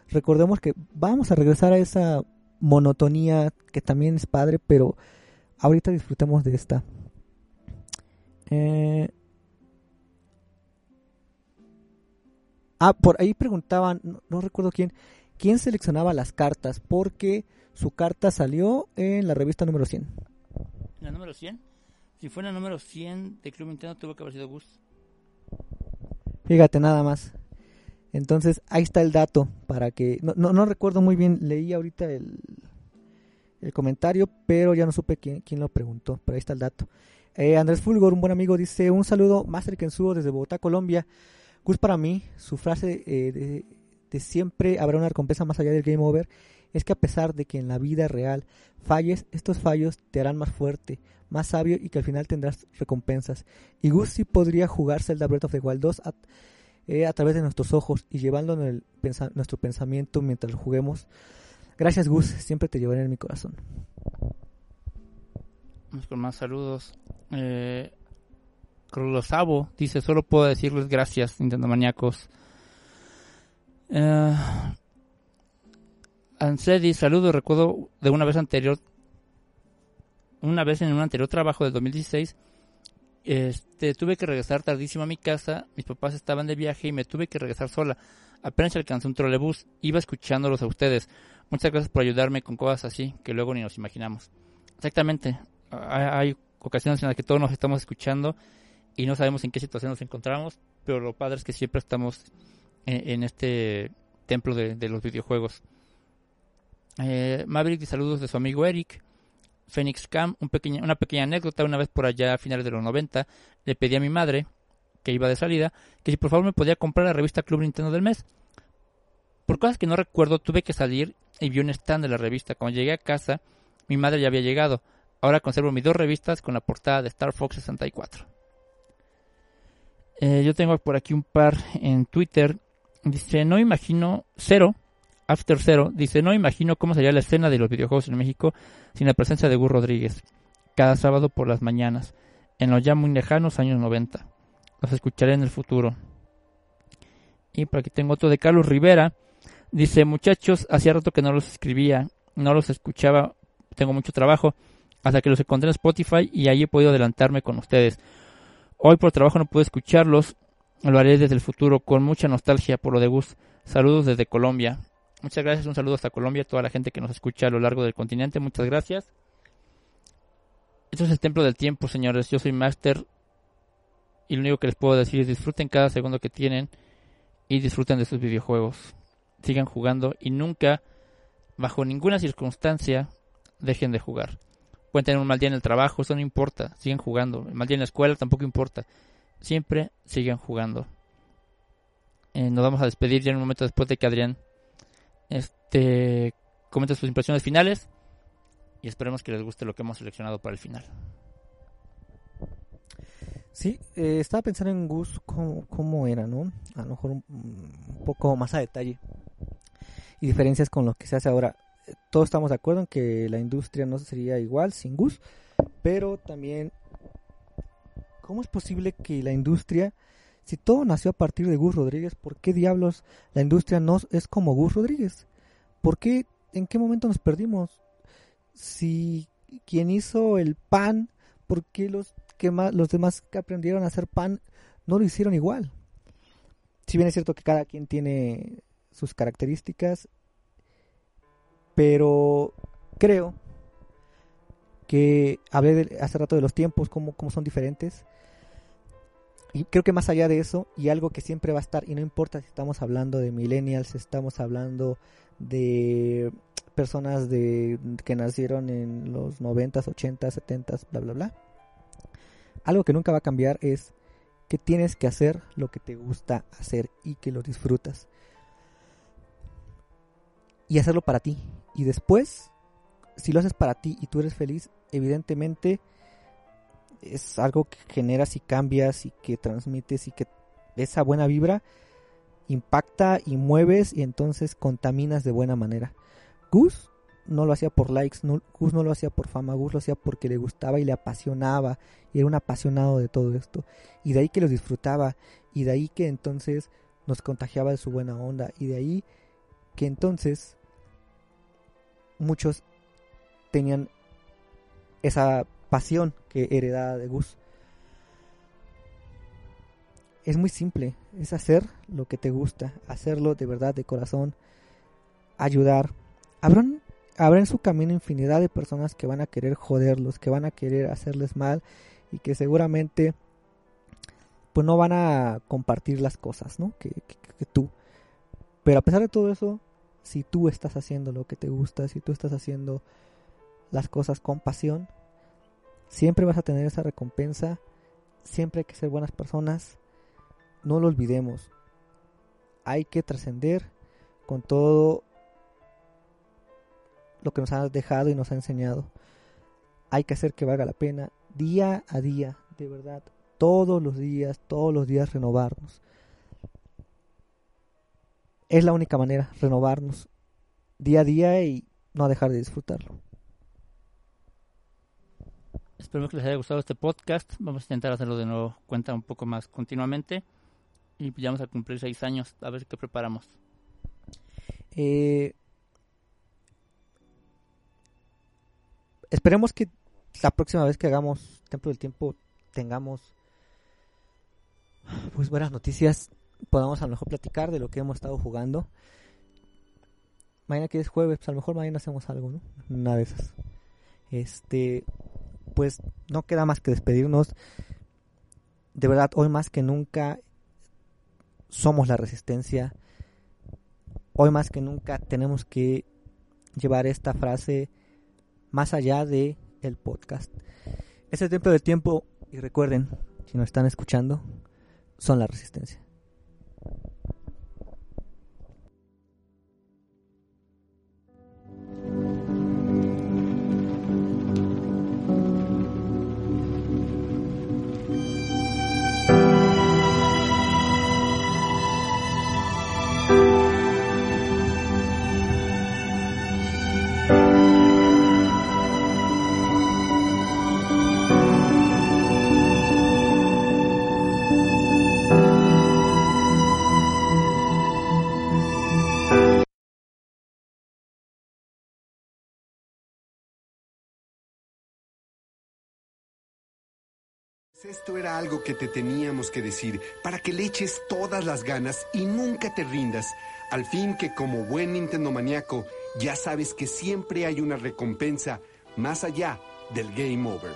recordemos que vamos a regresar a esa monotonía que también es padre, pero ahorita disfrutemos de esta. Eh, Ah, por ahí preguntaban, no, recuerdo quién, quién seleccionaba las cartas, porque su carta salió en la revista número 100. ¿La número 100? Si fue la número 100 de Club Nintendo, tuvo que haber sido Gus. Fíjate nada más. Entonces, ahí está el dato para que... No, no, no recuerdo muy bien, leí ahorita el, el comentario, pero ya no supe quién, quién lo preguntó, pero ahí está el dato. Eh, Andrés Fulgor, un buen amigo, dice, un saludo, Master Kensuo desde Bogotá, Colombia. Gus para mí, su frase eh, de, de siempre habrá una recompensa más allá del game over, es que a pesar de que en la vida real falles, estos fallos te harán más fuerte, más sabio y que al final tendrás recompensas. Y Gus sí podría jugar Zelda Breath of the Wild 2 a, eh, a través de nuestros ojos y llevando en el nuestro pensamiento mientras lo juguemos. Gracias Gus, siempre te llevaré en mi corazón. Vamos con más saludos. Eh, dice, solo puedo decirles gracias, Nintendo Maníacos. Eh, Ansedi, saludos, recuerdo de una vez anterior, una vez en un anterior trabajo del 2016, este, tuve que regresar tardísimo a mi casa, mis papás estaban de viaje y me tuve que regresar sola. Apenas alcancé un trolebús, iba escuchándolos a ustedes. Muchas gracias por ayudarme con cosas así que luego ni nos imaginamos. Exactamente, hay, hay ocasiones en las que todos nos estamos escuchando y no sabemos en qué situación nos encontramos, pero lo padre es que siempre estamos en, este templo de los videojuegos. Eh, Maverick, saludos de su amigo Eric. Phoenix Cam, un pequeña, una pequeña anécdota. Una vez por allá a finales de los 90, le pedí a mi madre, que iba de salida, que si por favor me podía comprar la revista Club Nintendo del mes. Por cosas que no recuerdo, tuve que salir y vi un stand de la revista. Cuando llegué a casa, mi madre ya había llegado. Ahora conservo mis dos revistas con la portada de Star Fox 64. Eh, yo tengo por aquí un par en Twitter. Dice, no imagino, cero, After Zero dice, no imagino cómo sería la escena de los videojuegos en México sin la presencia de Gus Rodríguez, cada sábado por las mañanas, en los ya muy lejanos años 90. Los escucharé en el futuro. Y por aquí tengo otro de Carlos Rivera. Dice, muchachos, hacía rato que no los escribía, no los escuchaba, tengo mucho trabajo, hasta que los encontré en Spotify y ahí he podido adelantarme con ustedes. Hoy por trabajo no pude escucharlos, lo haré desde el futuro con mucha nostalgia por lo de Gus. Saludos desde Colombia. Muchas gracias, un saludo hasta Colombia, toda la gente que nos escucha a lo largo del continente, muchas gracias. Esto es el templo del tiempo, señores. Yo soy Master y lo único que les puedo decir es disfruten cada segundo que tienen y disfruten de sus videojuegos. Sigan jugando y nunca, bajo ninguna circunstancia, dejen de jugar. Pueden tener un mal día en el trabajo, eso no importa, siguen jugando. El mal día en la escuela tampoco importa. Siempre sigan jugando. Eh, nos vamos a despedir ya en un momento después de que Adrián este comente sus impresiones finales y esperemos que les guste lo que hemos seleccionado para el final. Sí, eh, estaba pensando en Gus cómo, cómo era, ¿no? A lo mejor un, un poco más a detalle. Y diferencias con lo que se hace ahora. Todos estamos de acuerdo en que la industria no sería igual sin Gus, pero también, ¿cómo es posible que la industria, si todo nació a partir de Gus Rodríguez, ¿por qué diablos la industria no es como Gus Rodríguez? ¿Por qué, en qué momento nos perdimos? Si quien hizo el pan, ¿por qué los que más, los demás que aprendieron a hacer pan no lo hicieron igual? Si bien es cierto que cada quien tiene sus características, pero creo que hablé de- hace rato de los tiempos, cómo, cómo son diferentes. Y creo que más allá de eso, y algo que siempre va a estar, y no importa si estamos hablando de millennials, estamos hablando de personas de que nacieron en los 90s, 80s, 70s, bla, bla, bla. Algo que nunca va a cambiar es que tienes que hacer lo que te gusta hacer y que lo disfrutas. Y hacerlo para ti. Y después, si lo haces para ti y tú eres feliz, evidentemente es algo que generas y cambias y que transmites y que esa buena vibra impacta y mueves y entonces contaminas de buena manera. Gus no lo hacía por likes, no, Gus no lo hacía por fama, Gus lo hacía porque le gustaba y le apasionaba y era un apasionado de todo esto. Y de ahí que lo disfrutaba y de ahí que entonces nos contagiaba de su buena onda y de ahí que entonces muchos tenían esa pasión que heredada de Gus. Es muy simple, es hacer lo que te gusta, hacerlo de verdad, de corazón, ayudar. Habrán, habrá en su camino infinidad de personas que van a querer joderlos, que van a querer hacerles mal y que seguramente pues no van a compartir las cosas, ¿no? Que, que, que tú. Pero a pesar de todo eso, si tú estás haciendo lo que te gusta, si tú estás haciendo las cosas con pasión, siempre vas a tener esa recompensa, siempre hay que ser buenas personas, no lo olvidemos, hay que trascender con todo lo que nos ha dejado y nos ha enseñado, hay que hacer que valga la pena día a día, de verdad, todos los días, todos los días renovarnos. Es la única manera, renovarnos día a día y no dejar de disfrutarlo. Espero que les haya gustado este podcast. Vamos a intentar hacerlo de nuevo cuenta un poco más continuamente. Y ya vamos a cumplir seis años. A ver qué preparamos. Eh, esperemos que la próxima vez que hagamos Templo del Tiempo tengamos pues buenas noticias. Podamos a lo mejor platicar de lo que hemos estado jugando. Mañana que es jueves, pues a lo mejor mañana hacemos algo, ¿no? Una de esas. Este, pues no queda más que despedirnos. De verdad, hoy más que nunca somos la resistencia. Hoy más que nunca tenemos que llevar esta frase más allá de el podcast. Es el templo del tiempo y recuerden, si nos están escuchando, son la resistencia. Esto era algo que te teníamos que decir para que le eches todas las ganas y nunca te rindas. Al fin que como buen Nintendo maníaco ya sabes que siempre hay una recompensa más allá del game over.